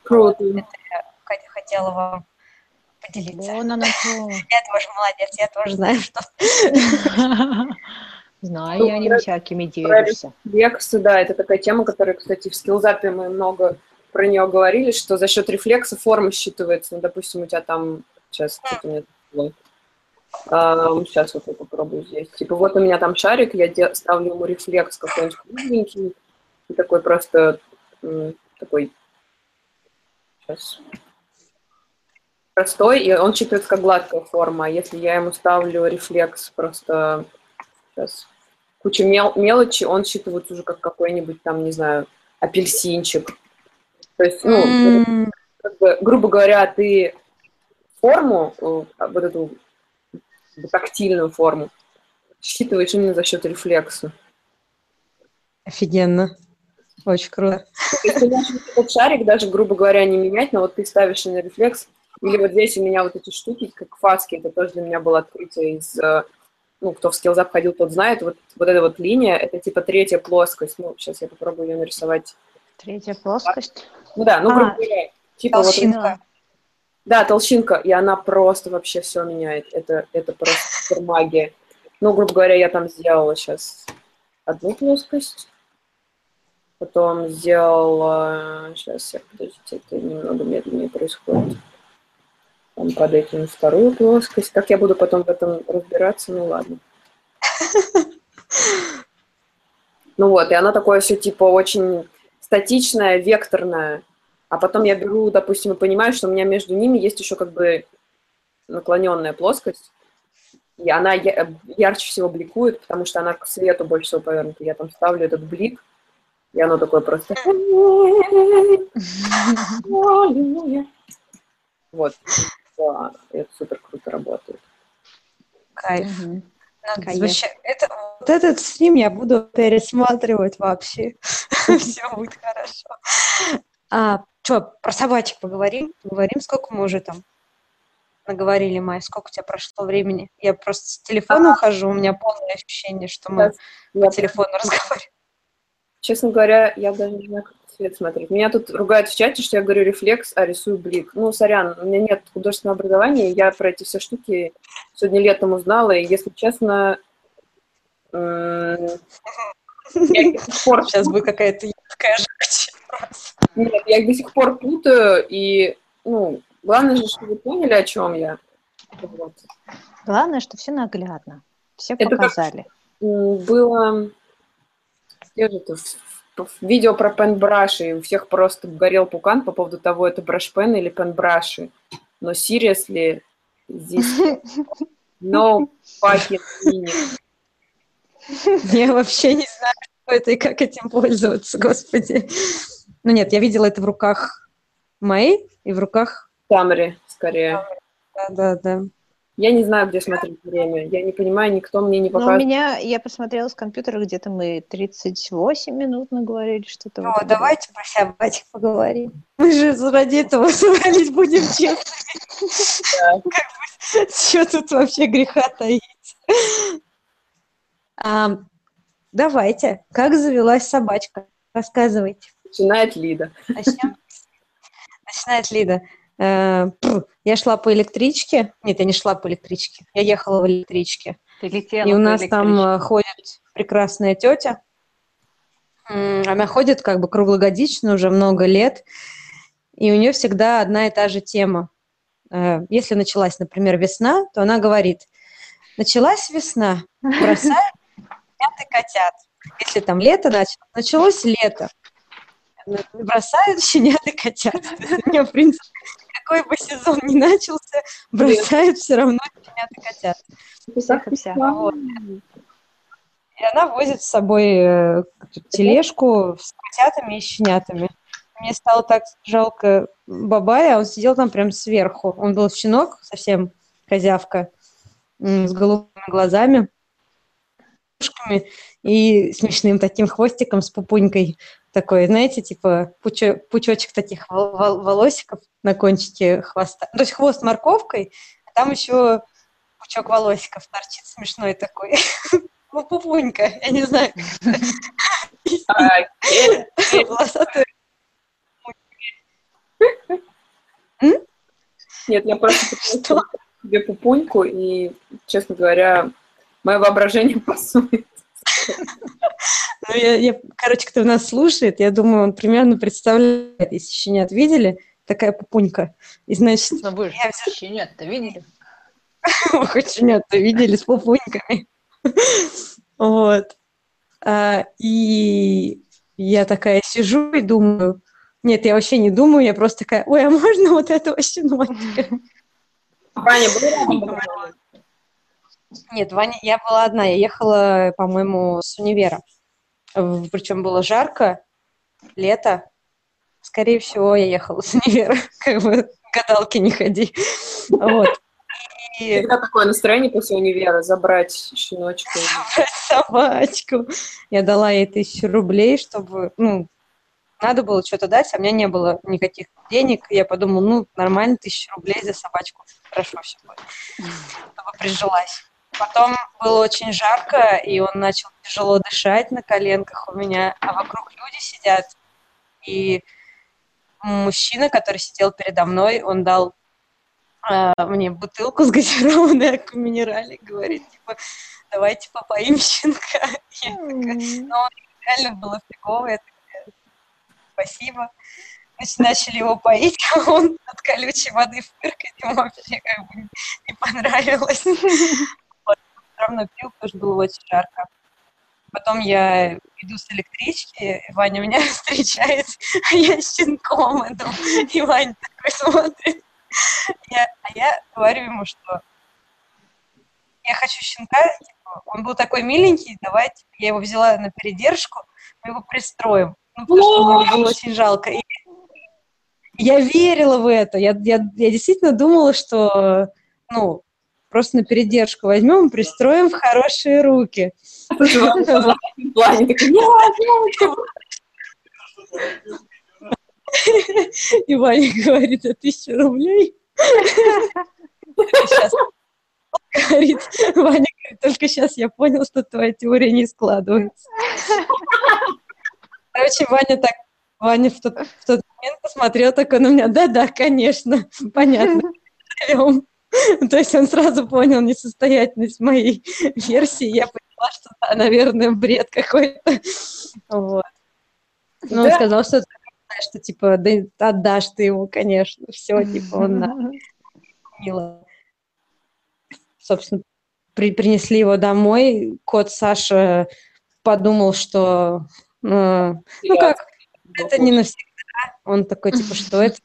Круто. Это я хотела вам поделиться. Вон она то. Я тоже молодец, я тоже знаю, что... Знаю, я не всякими делишься. Рефлексы, да, это такая тема, которая, кстати, в скиллзапе мы много про нее говорили, что за счет рефлекса форма считывается. Ну, допустим, у тебя там... Сейчас, кстати, нет. А, сейчас вот я попробую здесь. Типа вот у меня там шарик, я ставлю ему рефлекс какой-нибудь кругленький, и такой просто такой... Сейчас простой, и он считывается как гладкая форма. А если я ему ставлю рефлекс просто сейчас куча мел мелочи, он считывается уже как какой-нибудь там, не знаю, апельсинчик. То есть, ну, mm. как бы, грубо говоря, ты форму, э, вот эту тактильную форму, считываешь именно за счет рефлекса. Офигенно. Очень круто. Если этот шарик даже, грубо говоря, не менять, но вот ты ставишь на рефлекс, или вот здесь у меня вот эти штуки, как фаски, это тоже для меня было открытие из, э, ну, кто в SkillsUp ходил, тот знает, вот, вот эта вот линия, это типа третья плоскость, ну, сейчас я попробую ее нарисовать. Третья плоскость? Ну да, ну, а, грубо говоря, типа толщинка. вот... Да, толщинка, и она просто вообще все меняет, это, это просто магия. Ну, грубо говоря, я там сделала сейчас одну плоскость, потом сделала, сейчас, я, подождите, это немного медленнее происходит там под этим вторую плоскость. Как я буду потом в этом разбираться, ну ладно. Ну вот, и она такое все типа очень статичная, векторная. А потом я беру, допустим, и понимаю, что у меня между ними есть еще как бы наклоненная плоскость. И она ярче всего бликует, потому что она к свету больше всего повернута. Я там ставлю этот блик, и оно такое просто... Вот да, это супер круто работает. Кайф. Угу. Вообще, это, вот этот стрим я буду пересматривать вообще. Все будет хорошо. А, что, про собачек поговорим? Поговорим, сколько мы уже там? наговорили, Майя? Сколько у тебя прошло времени? Я просто с телефона ухожу, у меня полное ощущение, что мы по телефону разговариваем. Честно говоря, я даже не знаю, как цвет смотреть. Меня тут ругают в чате, что я говорю рефлекс, а рисую блик. Ну, сорян, у меня нет художественного образования, я про эти все штуки сегодня летом узнала, и, если честно, я до сих пор Сейчас будет какая-то едкая жуть. Нет, я их до сих пор путаю, и, ну, главное же, чтобы вы поняли, о чем я. Вот. Главное, что все наглядно. Все Это показали. Было где же в видео про пенбраши, и у всех просто горел пукан по поводу того, это брашпен или пенбраши. Но seriously, здесь no fucking meaning. Я вообще не знаю, что это и как этим пользоваться, господи. Ну нет, я видела это в руках моей и в руках... Тамри, скорее. Да-да-да. Я не знаю, где смотреть время. Я не понимаю, никто мне не Но у показывает. меня, я посмотрела с компьютера, где-то мы 38 минут наговорили, что-то. в О, этом давайте про сябатик поговорим. Мы же ради этого собрались, будем честны. Как бы, Что тут вообще греха таить? Давайте. Как завелась собачка? Рассказывайте. Начинает Лида. Начнем. Начинает Лида. Э, Я шла по электричке. Нет, я не шла по электричке. Я ехала в электричке. Ты летела И у нас там э, ходит прекрасная тетя. Она ходит как бы круглогодично уже много лет. И у нее всегда одна и та же тема. Э, Если началась, например, весна, то она говорит, началась весна, бросают щенят и котят. Если там лето началось, началось лето, бросают щенят и котят. У нее, в принципе, какой бы сезон ни начался, бросают все равно щенят и котят. Всех и вся. Вот. И она возит с собой э, тележку с котятами и щенятами. Мне стало так жалко бабая, он сидел там прям сверху. Он был щенок, совсем козявка, с голубыми глазами, и смешным таким хвостиком с пупунькой такой, знаете, типа пучо- пучочек таких вол- вол- волосиков на кончике хвоста. То есть хвост морковкой, а там еще пучок волосиков торчит смешной такой. Ну, пупунька, я не знаю, волосатый. Нет, я просто себе пупуньку, и, честно говоря, мое воображение пасует. Ну, я, я- короче, кто нас слушает, я думаю, он примерно представляет, если щенят видели, такая пупунька. И значит, Ну, вы же Я взяла- щенят-то видели? хоть щенят-то видели с пупуньками. Вот. А, И я такая сижу и думаю, нет, я вообще не думаю, я просто такая, ой, а можно вот этого щеночка? Ваня, был рядом? Нет, Ваня, я была одна, я ехала, по-моему, с универа. Причем было жарко, лето. Скорее всего, я ехала с универа, как бы к гадалке не ходи. Вот. И Всегда такое настроение после универа забрать щеночка. собачку. Я дала ей тысячу рублей, чтобы, ну, надо было что-то дать, а у меня не было никаких денег. Я подумала, ну, нормально, тысяча рублей за собачку. Хорошо все будет. Чтобы прижилась. Потом было очень жарко, и он начал тяжело дышать на коленках у меня, а вокруг люди сидят. И мужчина, который сидел передо мной, он дал э, мне бутылку с газированной аква говорит, типа, давайте попоим щенка. Я такая, реально было фигово, я такая, спасибо. Значит, начали его поить, а он от колючей воды фыркать ему вообще как бы не понравилось. Все равно потому что было очень жарко. Потом я иду с электрички, и Ваня меня встречает, а я щенком иду. И Ваня такой смотрит. Я- а я говорю ему, что я хочу щенка, типа, он был такой миленький, давайте, я его взяла на передержку, мы его пристроим. Ну, потому что мне было очень жалко. И я верила в это. Я, я, я действительно думала, что, ну, просто на передержку возьмем, пристроим в хорошие руки. И Ваня говорит, а тысяча рублей? говорит, Ваня говорит, только сейчас я понял, что твоя теория не складывается. Короче, Ваня так, Ваня в тот, в тот момент посмотрел такой на меня, да-да, конечно, понятно. То есть он сразу понял несостоятельность моей версии, я поняла, что, да, наверное, бред какой-то. Вот. Но он сказал, что что типа, да отдашь ты ему, конечно, все, типа, он на... мило. Собственно, при, принесли его домой, кот Саша подумал, что, э, ну как, это не навсегда. Он такой, типа, что это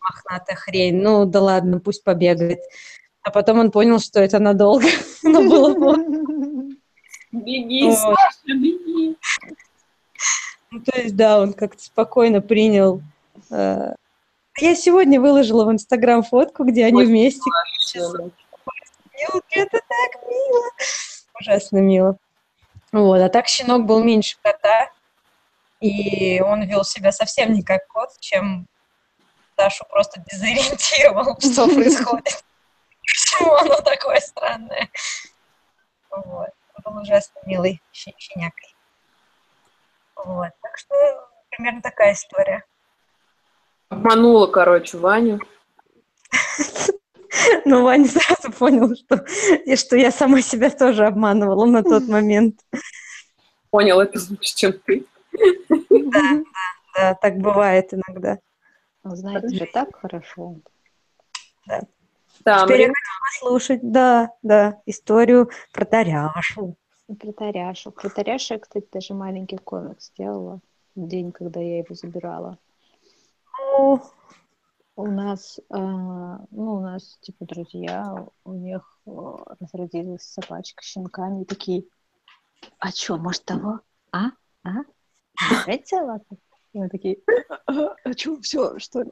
мохнатая хрень, ну да ладно, пусть побегает. А потом он понял, что это надолго, но было Беги, Саша, беги. Ну, то есть, да, он как-то спокойно принял. Э, я сегодня выложила в Инстаграм фотку, где они вместе. Это так мило. Ужасно мило. Вот, а так щенок был меньше кота, и он вел себя совсем не как кот, чем Дашу просто дезориентировал, что происходит. Почему оно такое странное? Вот. Он был ужасно милый щенякой. Вот. Так что примерно такая история. Обманула, короче, Ваню. Ну, Ваня сразу понял, что, и что я сама себя тоже обманывала на тот момент. Понял это лучше, чем ты. Да, да, да, так бывает иногда. Ну, знаете, же так хорошо. Да. Да, Теперь я хочу послушать, да, да, историю про Таряшу. Про Таряшу. Про Таряшу я, кстати, даже маленький комикс сделала в день, когда я его забирала. О. У нас, э, ну, у нас, типа, друзья, у них э, разродилась собачка с щенками, такие, а чё, может, того? А? А? Опять собака? И мы такие, а, а чё, все, что ли?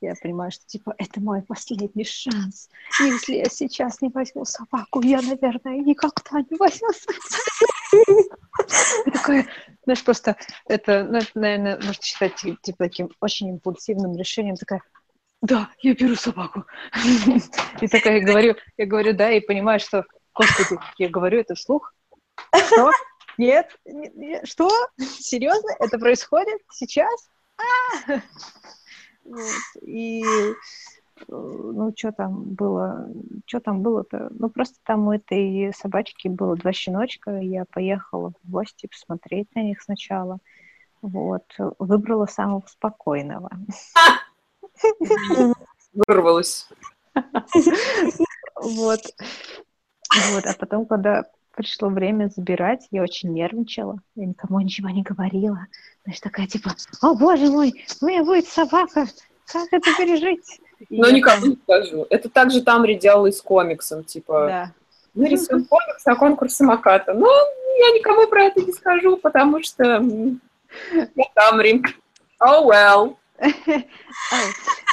Я понимаю, что, типа, это мой последний шанс. Если я сейчас не возьму собаку, я, наверное, никогда не возьму собаку. Такое, знаешь, просто это, ну, это, наверное, можно считать, типа, таким очень импульсивным решением. Такая, да, я беру собаку. И такая, я говорю, я говорю, да, и понимаю, что, господи, я говорю это вслух. Что? Нет? Что? Серьезно? Это происходит сейчас? А! Вот. И ну, что там было? Что там было-то? Ну, просто там у этой собачки было два щеночка, я поехала в гости посмотреть на них сначала. Вот. Выбрала самого спокойного. Вырвалась. Вот. Вот. А потом, когда пришло время забирать, я очень нервничала. Я никому ничего не говорила. Знаешь, такая типа, о, боже мой, у меня будет собака, как это пережить? Но я никому не скажу. Это также там делала с комиксом, типа, да. мы рисуем комикс на конкурс самоката. Но я никому про это не скажу, потому что я Тамри. Oh well.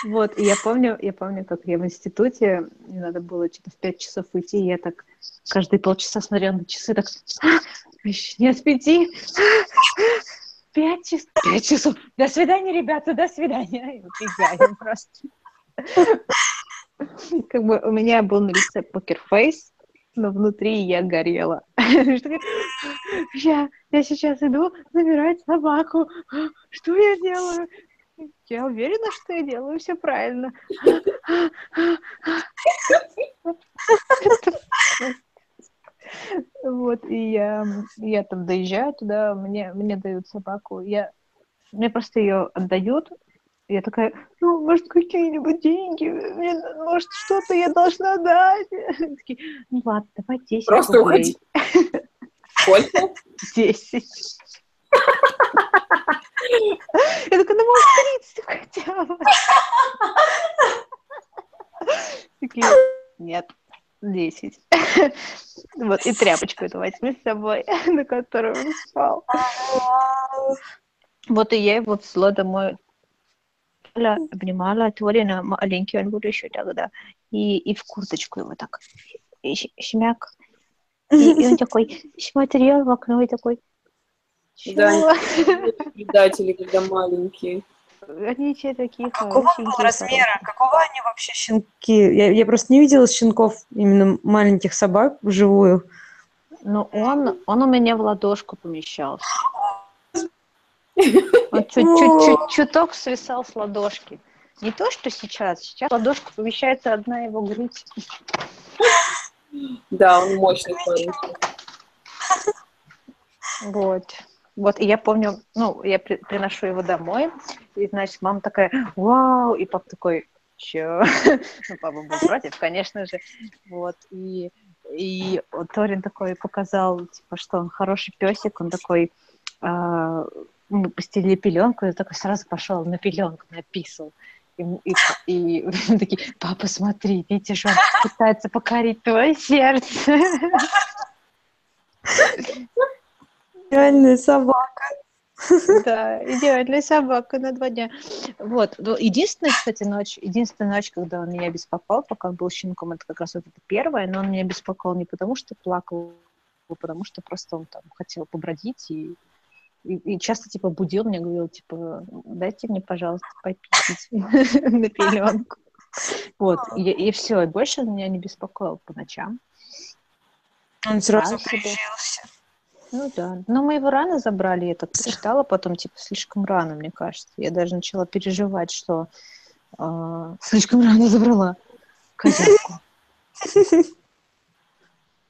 Вот, и я помню, я помню, как я в институте, мне надо было что-то в пять часов уйти, я так каждые полчаса смотрела на часы, так, «А, еще нет пяти, пять часов, пять часов, до свидания, ребята, до свидания, и просто. Как бы у меня был на лице покерфейс, но внутри я горела. Я, я сейчас иду забирать собаку. Что я делаю? Я уверена, что я делаю все правильно. Вот, и я, я там доезжаю туда, мне, мне дают собаку, я, мне просто ее отдают, я такая, ну, может, какие-нибудь деньги, мне, может, что-то я должна дать. Такие, ну, ладно, давай 10 Просто рублей. уходи. Сколько? 10. Я такая, ну, может, 30 хотя бы. Такие, нет, 10. Вот, и тряпочку эту возьми с собой, на которую он спал. Вот и я его взяла домой. Обнимала Толина, маленький он был еще тогда, и, и в курточку его так, и шмяк. И, и он такой смотрел в окно и такой, Чего? Да, предатели, когда маленькие. Они все такие Какого он был размера? Какого они вообще щенки? Я, я просто не видела щенков, именно маленьких собак вживую. Ну, он, он у меня в ладошку помещался. Он чуть-чуть чуток свисал с ладошки. Не то, что сейчас. Сейчас в ладошку помещается одна его грудь. Да, он мощный парень. Вот. Вот, и я помню, ну, я при- приношу его домой, и, значит, мама такая, вау, и папа такой, чё? Ну, папа был против, конечно же. Вот, и, и Торин такой показал, типа, что он хороший песик, он такой, а, мы постелили пеленку, и он такой сразу пошел на пеленку, написал. И, и, и такие, папа, смотри, видишь, он пытается покорить твое сердце. Реальная собака. Да, идеальная собака на два дня. Вот. Ну, единственная, кстати, ночь, единственная ночь, когда он меня беспокоил, пока он был щенком, это как раз вот это первое, но он меня беспокоил не потому, что плакал, а потому что просто он там хотел побродить и, и, и часто, типа, будил меня, говорил, типа, дайте мне, пожалуйста, попить на пеленку. Вот, и, и все, и больше он меня не беспокоил по ночам. Он сразу прижился. Ну да. Но мы его рано забрали, я так прочитала потом, типа, слишком рано, мне кажется. Я даже начала переживать, что а, слишком рано забрала козявку.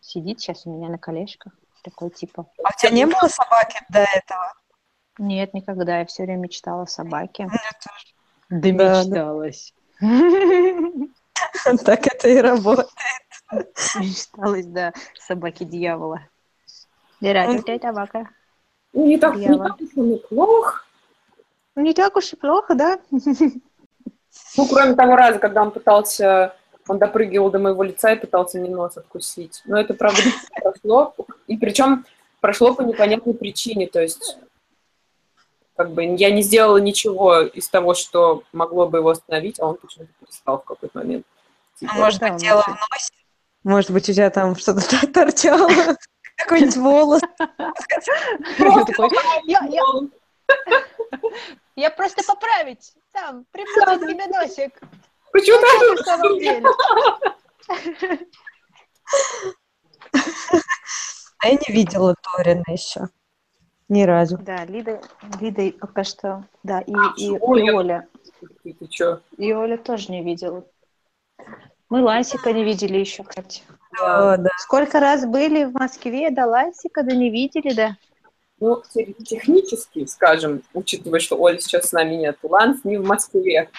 Сидит сейчас у меня на колешках, такой типа. А у тебя не было собаки до этого? Нет, никогда, я все время мечтала о собаке. Да, да. Домечталась. Так это и работает. Мечталась, да, собаки дьявола. Тебя собака? Ну, не так, не так уж он и плох. Ну, не так уж и плохо, да? Ну, кроме того раза, когда он пытался, он допрыгивал до моего лица и пытался мне нос откусить. Но это, правда, прошло. И причем прошло по непонятной причине. То есть, как бы, я не сделала ничего из того, что могло бы его остановить, а он почему-то перестал в какой-то момент. Типа, А может быть, дело в носе? Может быть, у тебя там что-то торчало? Какой-нибудь волос? Я, я, я просто поправить, там, припутать тебе носик. Почему На самом деле. А я не видела Торина еще. Ни разу. Да, Лида, Лида пока что, да, и, и, и Оля. Оля. ты, ты чё? И Оля тоже не видела. Мы Лансика не видели еще, кстати. Да. Сколько раз были в Москве, да Лансика, да не видели, да. Ну, те- технически, скажем, учитывая, что Оли сейчас с нами нет, Ланс не в Москве.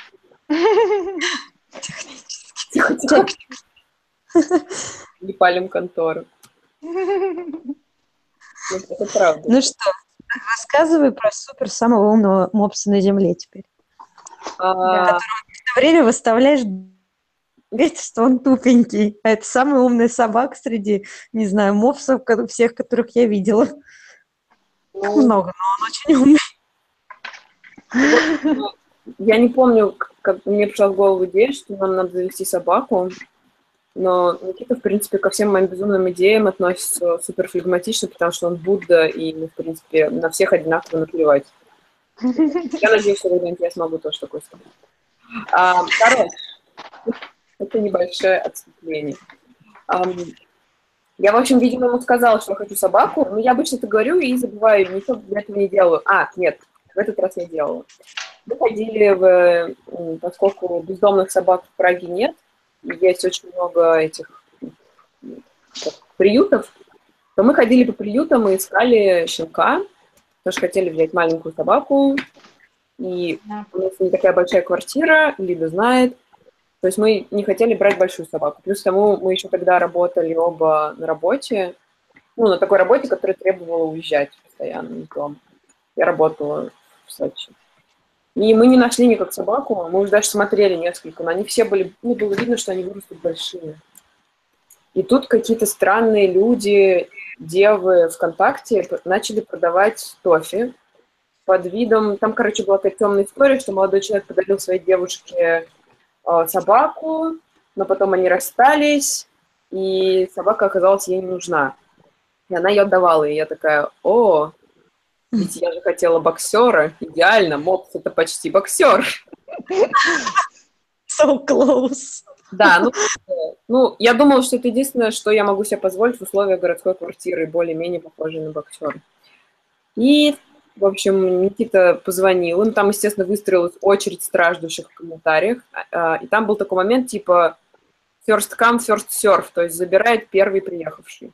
Тихо. Не палим контору. Это это правда. Ну что, рассказывай про супер самого умного мопса на Земле теперь. А, Все время выставляешь говорит, что он тупенький. А это самый умный собак среди, не знаю, мопсов, всех, которых я видела. ну, Много, но он очень умный. Я не помню, как мне пришла в голову идея, что нам надо завести собаку, но Никита, в принципе, ко всем моим безумным идеям относится супер флегматично, потому что он Будда, и, в принципе, на всех одинаково наплевать. Я надеюсь, что когда-нибудь я смогу тоже такой стать. А, короче, это небольшое отступление. Я, в общем, видимо, ему сказала, что я хочу собаку, но я обычно это говорю и забываю, ничего для этого не делаю. А, нет, в этот раз я делала. Мы ходили в, поскольку бездомных собак в Праге нет, есть очень много этих как, приютов, то мы ходили по приютам и искали щенка, потому что хотели взять маленькую собаку, и Да. у нас не такая большая квартира, Лида знает, то есть мы не хотели брать большую собаку. Плюс к тому мы еще тогда работали оба на работе, ну, на такой работе, которая требовала уезжать постоянно из дома. Я работала в Сочи. И мы не нашли никак собаку, мы уже даже смотрели несколько, но они все были, ну, было видно, что они вырастут большие. И тут какие-то странные люди, девы ВКонтакте начали продавать тофи под видом... Там, короче, была такая темная история, что молодой человек подарил своей девушке собаку, но потом они расстались, и собака оказалась ей не нужна. И она ее отдавала, и я такая, о, Ведь я же хотела боксера. Идеально, мопс это почти боксер. So close. Да, ну, ну, я думала, что это единственное, что я могу себе позволить в условиях городской квартиры, более-менее похожей на боксера. И, в общем, Никита позвонил, им там, естественно, выстроилась очередь страждущих в комментариях, а, и там был такой момент, типа, first come, first serve, то есть забирает первый приехавший.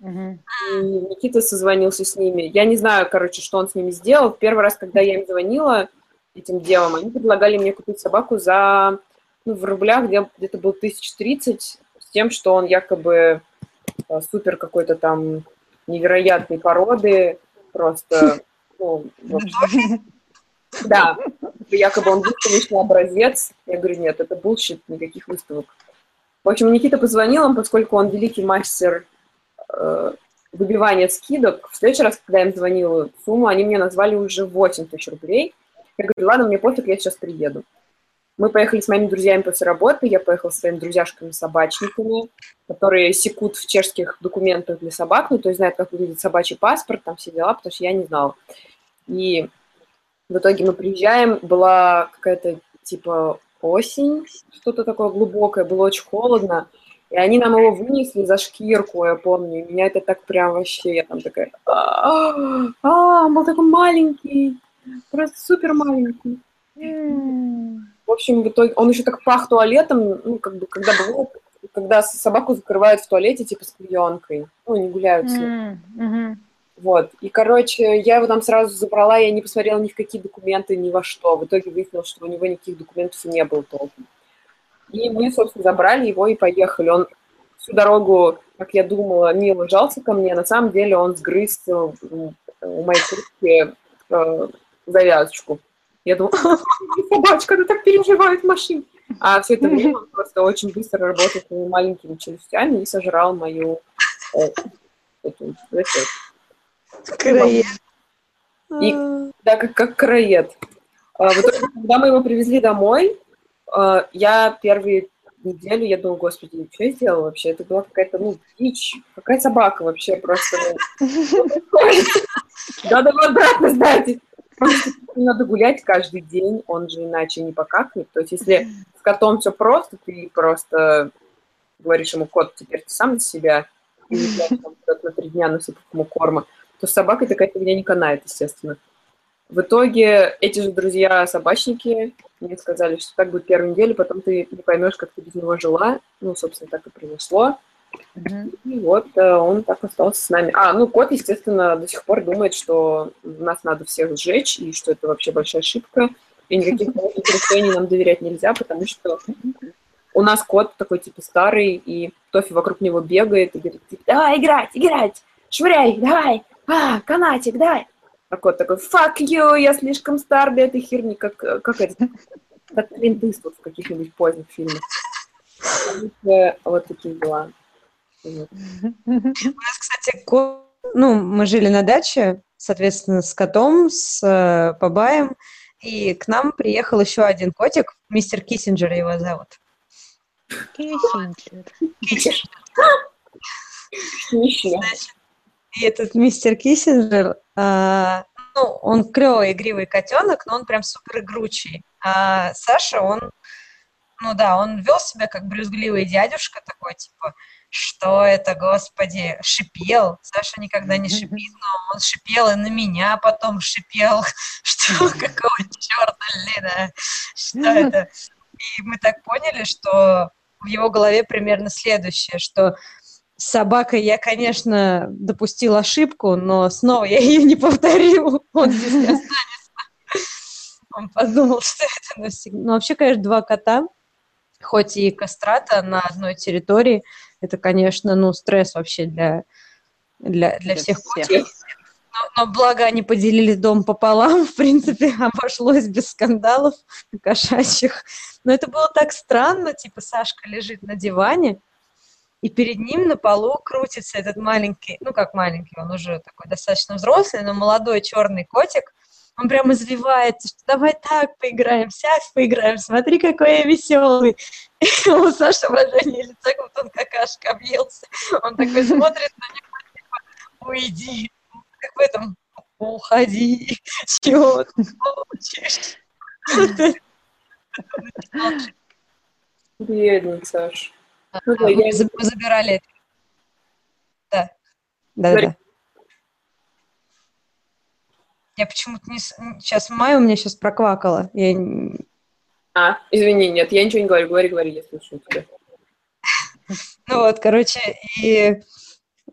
Мгм. И Никита созвонился с ними. Я не знаю, короче, что он с ними сделал. Первый раз, когда я им звонила, этим девам, они предлагали мне купить собаку за, ну, в рублях где- где-то был 1030, с тем, что он якобы э, супер какой-то там невероятной породы, просто, ну, да, якобы он выставочный образец. Я говорю, нет, это bullshit, никаких выставок. В общем, Никита позвонил им, поскольку он великий мастер э, выбивания скидок. В следующий раз, когда я им звонила сумму, они мне назвали уже 8 тысяч рублей. Я говорю, ладно, мне пофиг, я сейчас приеду. Мы поехали с моими друзьями после работы, я поехала со своими друзьяшками-собачниками, которые секут в чешских документах для собак, ну, то есть знают, как выглядит собачий паспорт, там все дела, потому что я не знала. И в итоге мы приезжаем, была какая-то типа осень, что-то такое глубокое, было очень холодно, и они нам его вынесли за шкирку, я помню, и меня это так прям вообще, я там такая, а, а, он был такой маленький, просто супер маленький. В общем, в итоге он еще так пах туалетом, ну, как бы, когда бывает, когда собаку закрывают в туалете, типа, с клеенкой, ну, не гуляют с ней. М, мгм. Вот. И, короче, я его там сразу забрала, я не посмотрела ни в какие документы, ни во что. В итоге выяснилось, что у него никаких документов не было толком. И мы, собственно, забрали его и поехали. Он всю дорогу, как я думала, мило жался ко мне. На самом деле он сгрыз э, м, у моей куртки э, завязочку. Я думала, собачка, она так переживает в машине. А все это время он просто очень быстро работал своими маленькими челюстями и сожрал мою э, эту. Краед. И- Да, как, как караед. А, В итоге, когда мы его привезли домой, а, я первые неделю, я думала, господи, что я сделала вообще? Это была какая-то, ну, дичь. Какая собака вообще просто. Да, да, обратно, знаете. Просто надо гулять каждый день, он же иначе не покакает. То есть, если с котом все просто, ты просто говоришь ему, кот, теперь ты сам за себя, и на три дня насыпав ему корма, то с собакой такая фигня не канает, естественно. В итоге эти же друзья-собачники мне сказали, что так будет первую неделю, потом ты не поймешь, как ты без него жила. Ну, собственно, так и произошло. Мгм. И вот э, он так остался с нами. А, ну, кот, естественно, до сих пор думает, что нас надо всех сжечь, и что это вообще большая ошибка. И никаких решений нам доверять нельзя, потому что у нас кот такой, типа, старый, и Тофи вокруг него бегает и говорит, типа, давай играть, играть, швыряй, давай, а, канатик, дай. А кот такой, fuck you, я слишком стар для этой херни, как, э, как это, как Клинт Иствуд в каких-нибудь поздних фильмах. Вот такие дела. Вот. У нас, кстати, ко- ну, мы жили на даче, соответственно, с котом, с э, Бабаем, и к нам приехал еще один котик, мистер Киссинджер его зовут. Киссинджер. Смешно. И этот мистер Киссинджер, а, ну, он клевый, игривый котенок, но он прям супер игручий. А Саша, он, ну да, он вел себя как брюзгливый дядюшка такой, типа, что это, господи, шипел. Саша никогда не шипит, но он шипел и на меня потом шипел, что какого черта, Лена, что это? И мы так поняли, что в его голове примерно следующее, что с собакой я, конечно, допустил ошибку, но снова я ее не повторю. Он здесь не останется. Он подумал, что это навсегда. Ну, вообще, конечно, два кота, хоть и кастрата на одной территории, это, конечно, ну, стресс вообще для, для, для Для всех всех. Но, но благо они поделили дом пополам, в принципе, обошлось без скандалов кошачьих. Но это было так странно, типа Сашка лежит на диване, и перед ним на полу крутится этот маленький, ну как маленький, он уже такой достаточно взрослый, но молодой черный котик. Он прям извивается, что давай так поиграем, сяк поиграем, смотри, какой я веселый. И у Саши выражение лица, как он какашка объелся. Он такой смотрит на него, типа, уйди. Как в этом уходи, чего ты хочешь? Бедный, Саш. А, Ну Мы за- мы забирали это. Да. Да, да. Я почему-то не... Сейчас Майя у меня сейчас проквакала. Я... А, извини, нет, я ничего не говорю. Говори, говори, я слушаю тебя. Ну вот, короче, и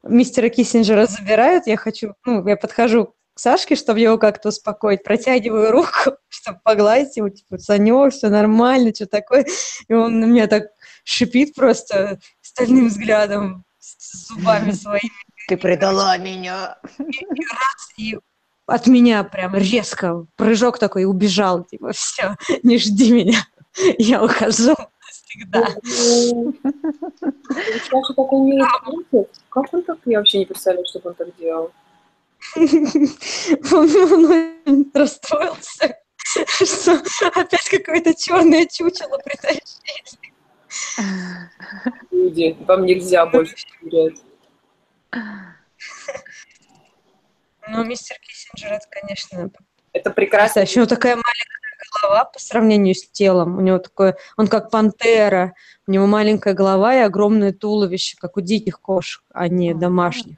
мистера Киссинджера забирают. Я хочу... Ну, я подхожу к Сашке, чтобы его как-то успокоить. Протягиваю руку, чтобы погладить его. Типа, Санек, все нормально, что такое. И он на меня так шипит просто стальным взглядом, с зубами своими. Ты предала меня. и от меня прям резко прыжок такой и убежал, типа, все, не жди меня, я ухожу такой милый мальчик. Как он так? Я вообще не представляю, чтобы он так делал. Он, расстроился, что опять какое-то черное чучело притащили. Люди, вам нельзя больше доверять. Ну, мистер Киссинджер, это, конечно, Это прекрасно. него такая маленькая голова по сравнению с телом. У него такое, он как пантера. У него маленькая голова и огромное туловище, как у диких кошек, а не домашних.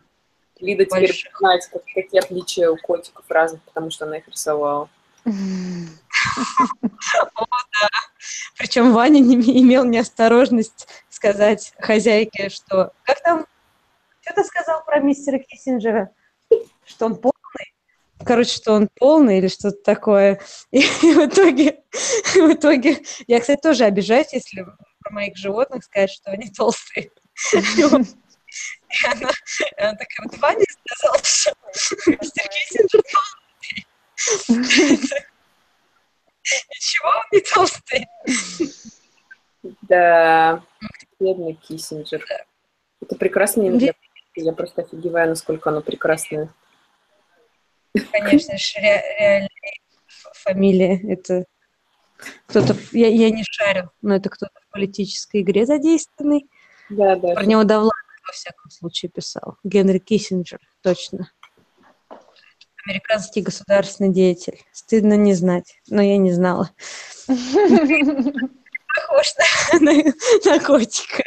Лида теперь знает, как- какие отличия у котиков разных, потому что она их рисовала. Причем Ваня не ме- имел неосторожность сказать хозяйке, что... Как там? Что ты сказал про мистера Киссинджера? Что он полный? Короче, что он полный или что-то такое. И, в итоге... В итоге... Я, кстати, тоже обижаюсь, если про моих животных сказать, что они толстые. И он- и она, и она такая, вот Ваня сказал, что мистер Киссинджер толстый. Ничего, он не толстый. Да, бедный Киссинджер. Это прекрасное имя. Я просто офигеваю, насколько оно прекрасное. Конечно же, ре- реальная фамилия. Это кто-то, я, я не шарю, но это кто-то в политической игре задействованный. Да, да. Про него Довлатов, во всяком случае, писал. Генри Киссинджер, точно. Американский государственный деятель. Стыдно не знать, но я не знала. Похож на, котика.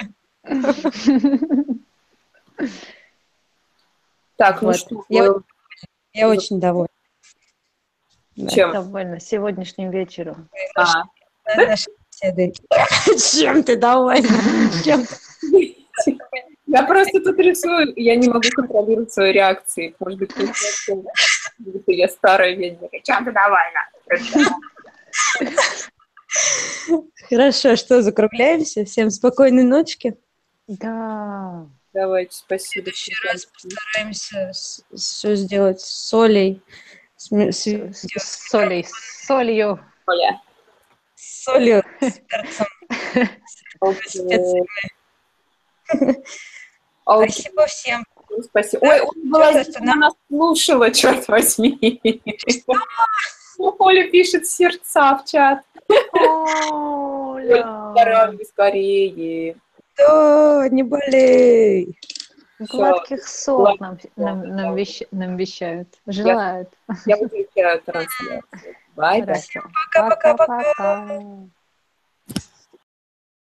Так, ну что, Я- Я очень довольна. Да. чем? Довольно сегодняшним вечером. А. Чем ты довольна? Чем ты? Я просто тут рисую, и я не могу контролировать свои реакции. Может быть, я старая ведьма. Чем ты довольна? Хорошо, что, закругляемся? Всем спокойной ночки. Да. Давайте, спасибо. В следующий раз постараемся все сделать с солей. С, с- С с солей, с солью. Оля. с солью, с перцем. Окей, Спасибо всем. Спасибо. Ой, Оля была здесь, она- она нас слушала, черт возьми. Оля пишет сердца в чат. Оля. Здоровья скорее. Да, не болей. Сладких снов нам, нам, нам, вещ- нам вещают. Желают. Я выключаю трансляцию. Bye-bye. Пока-пока-пока. Пока-пока.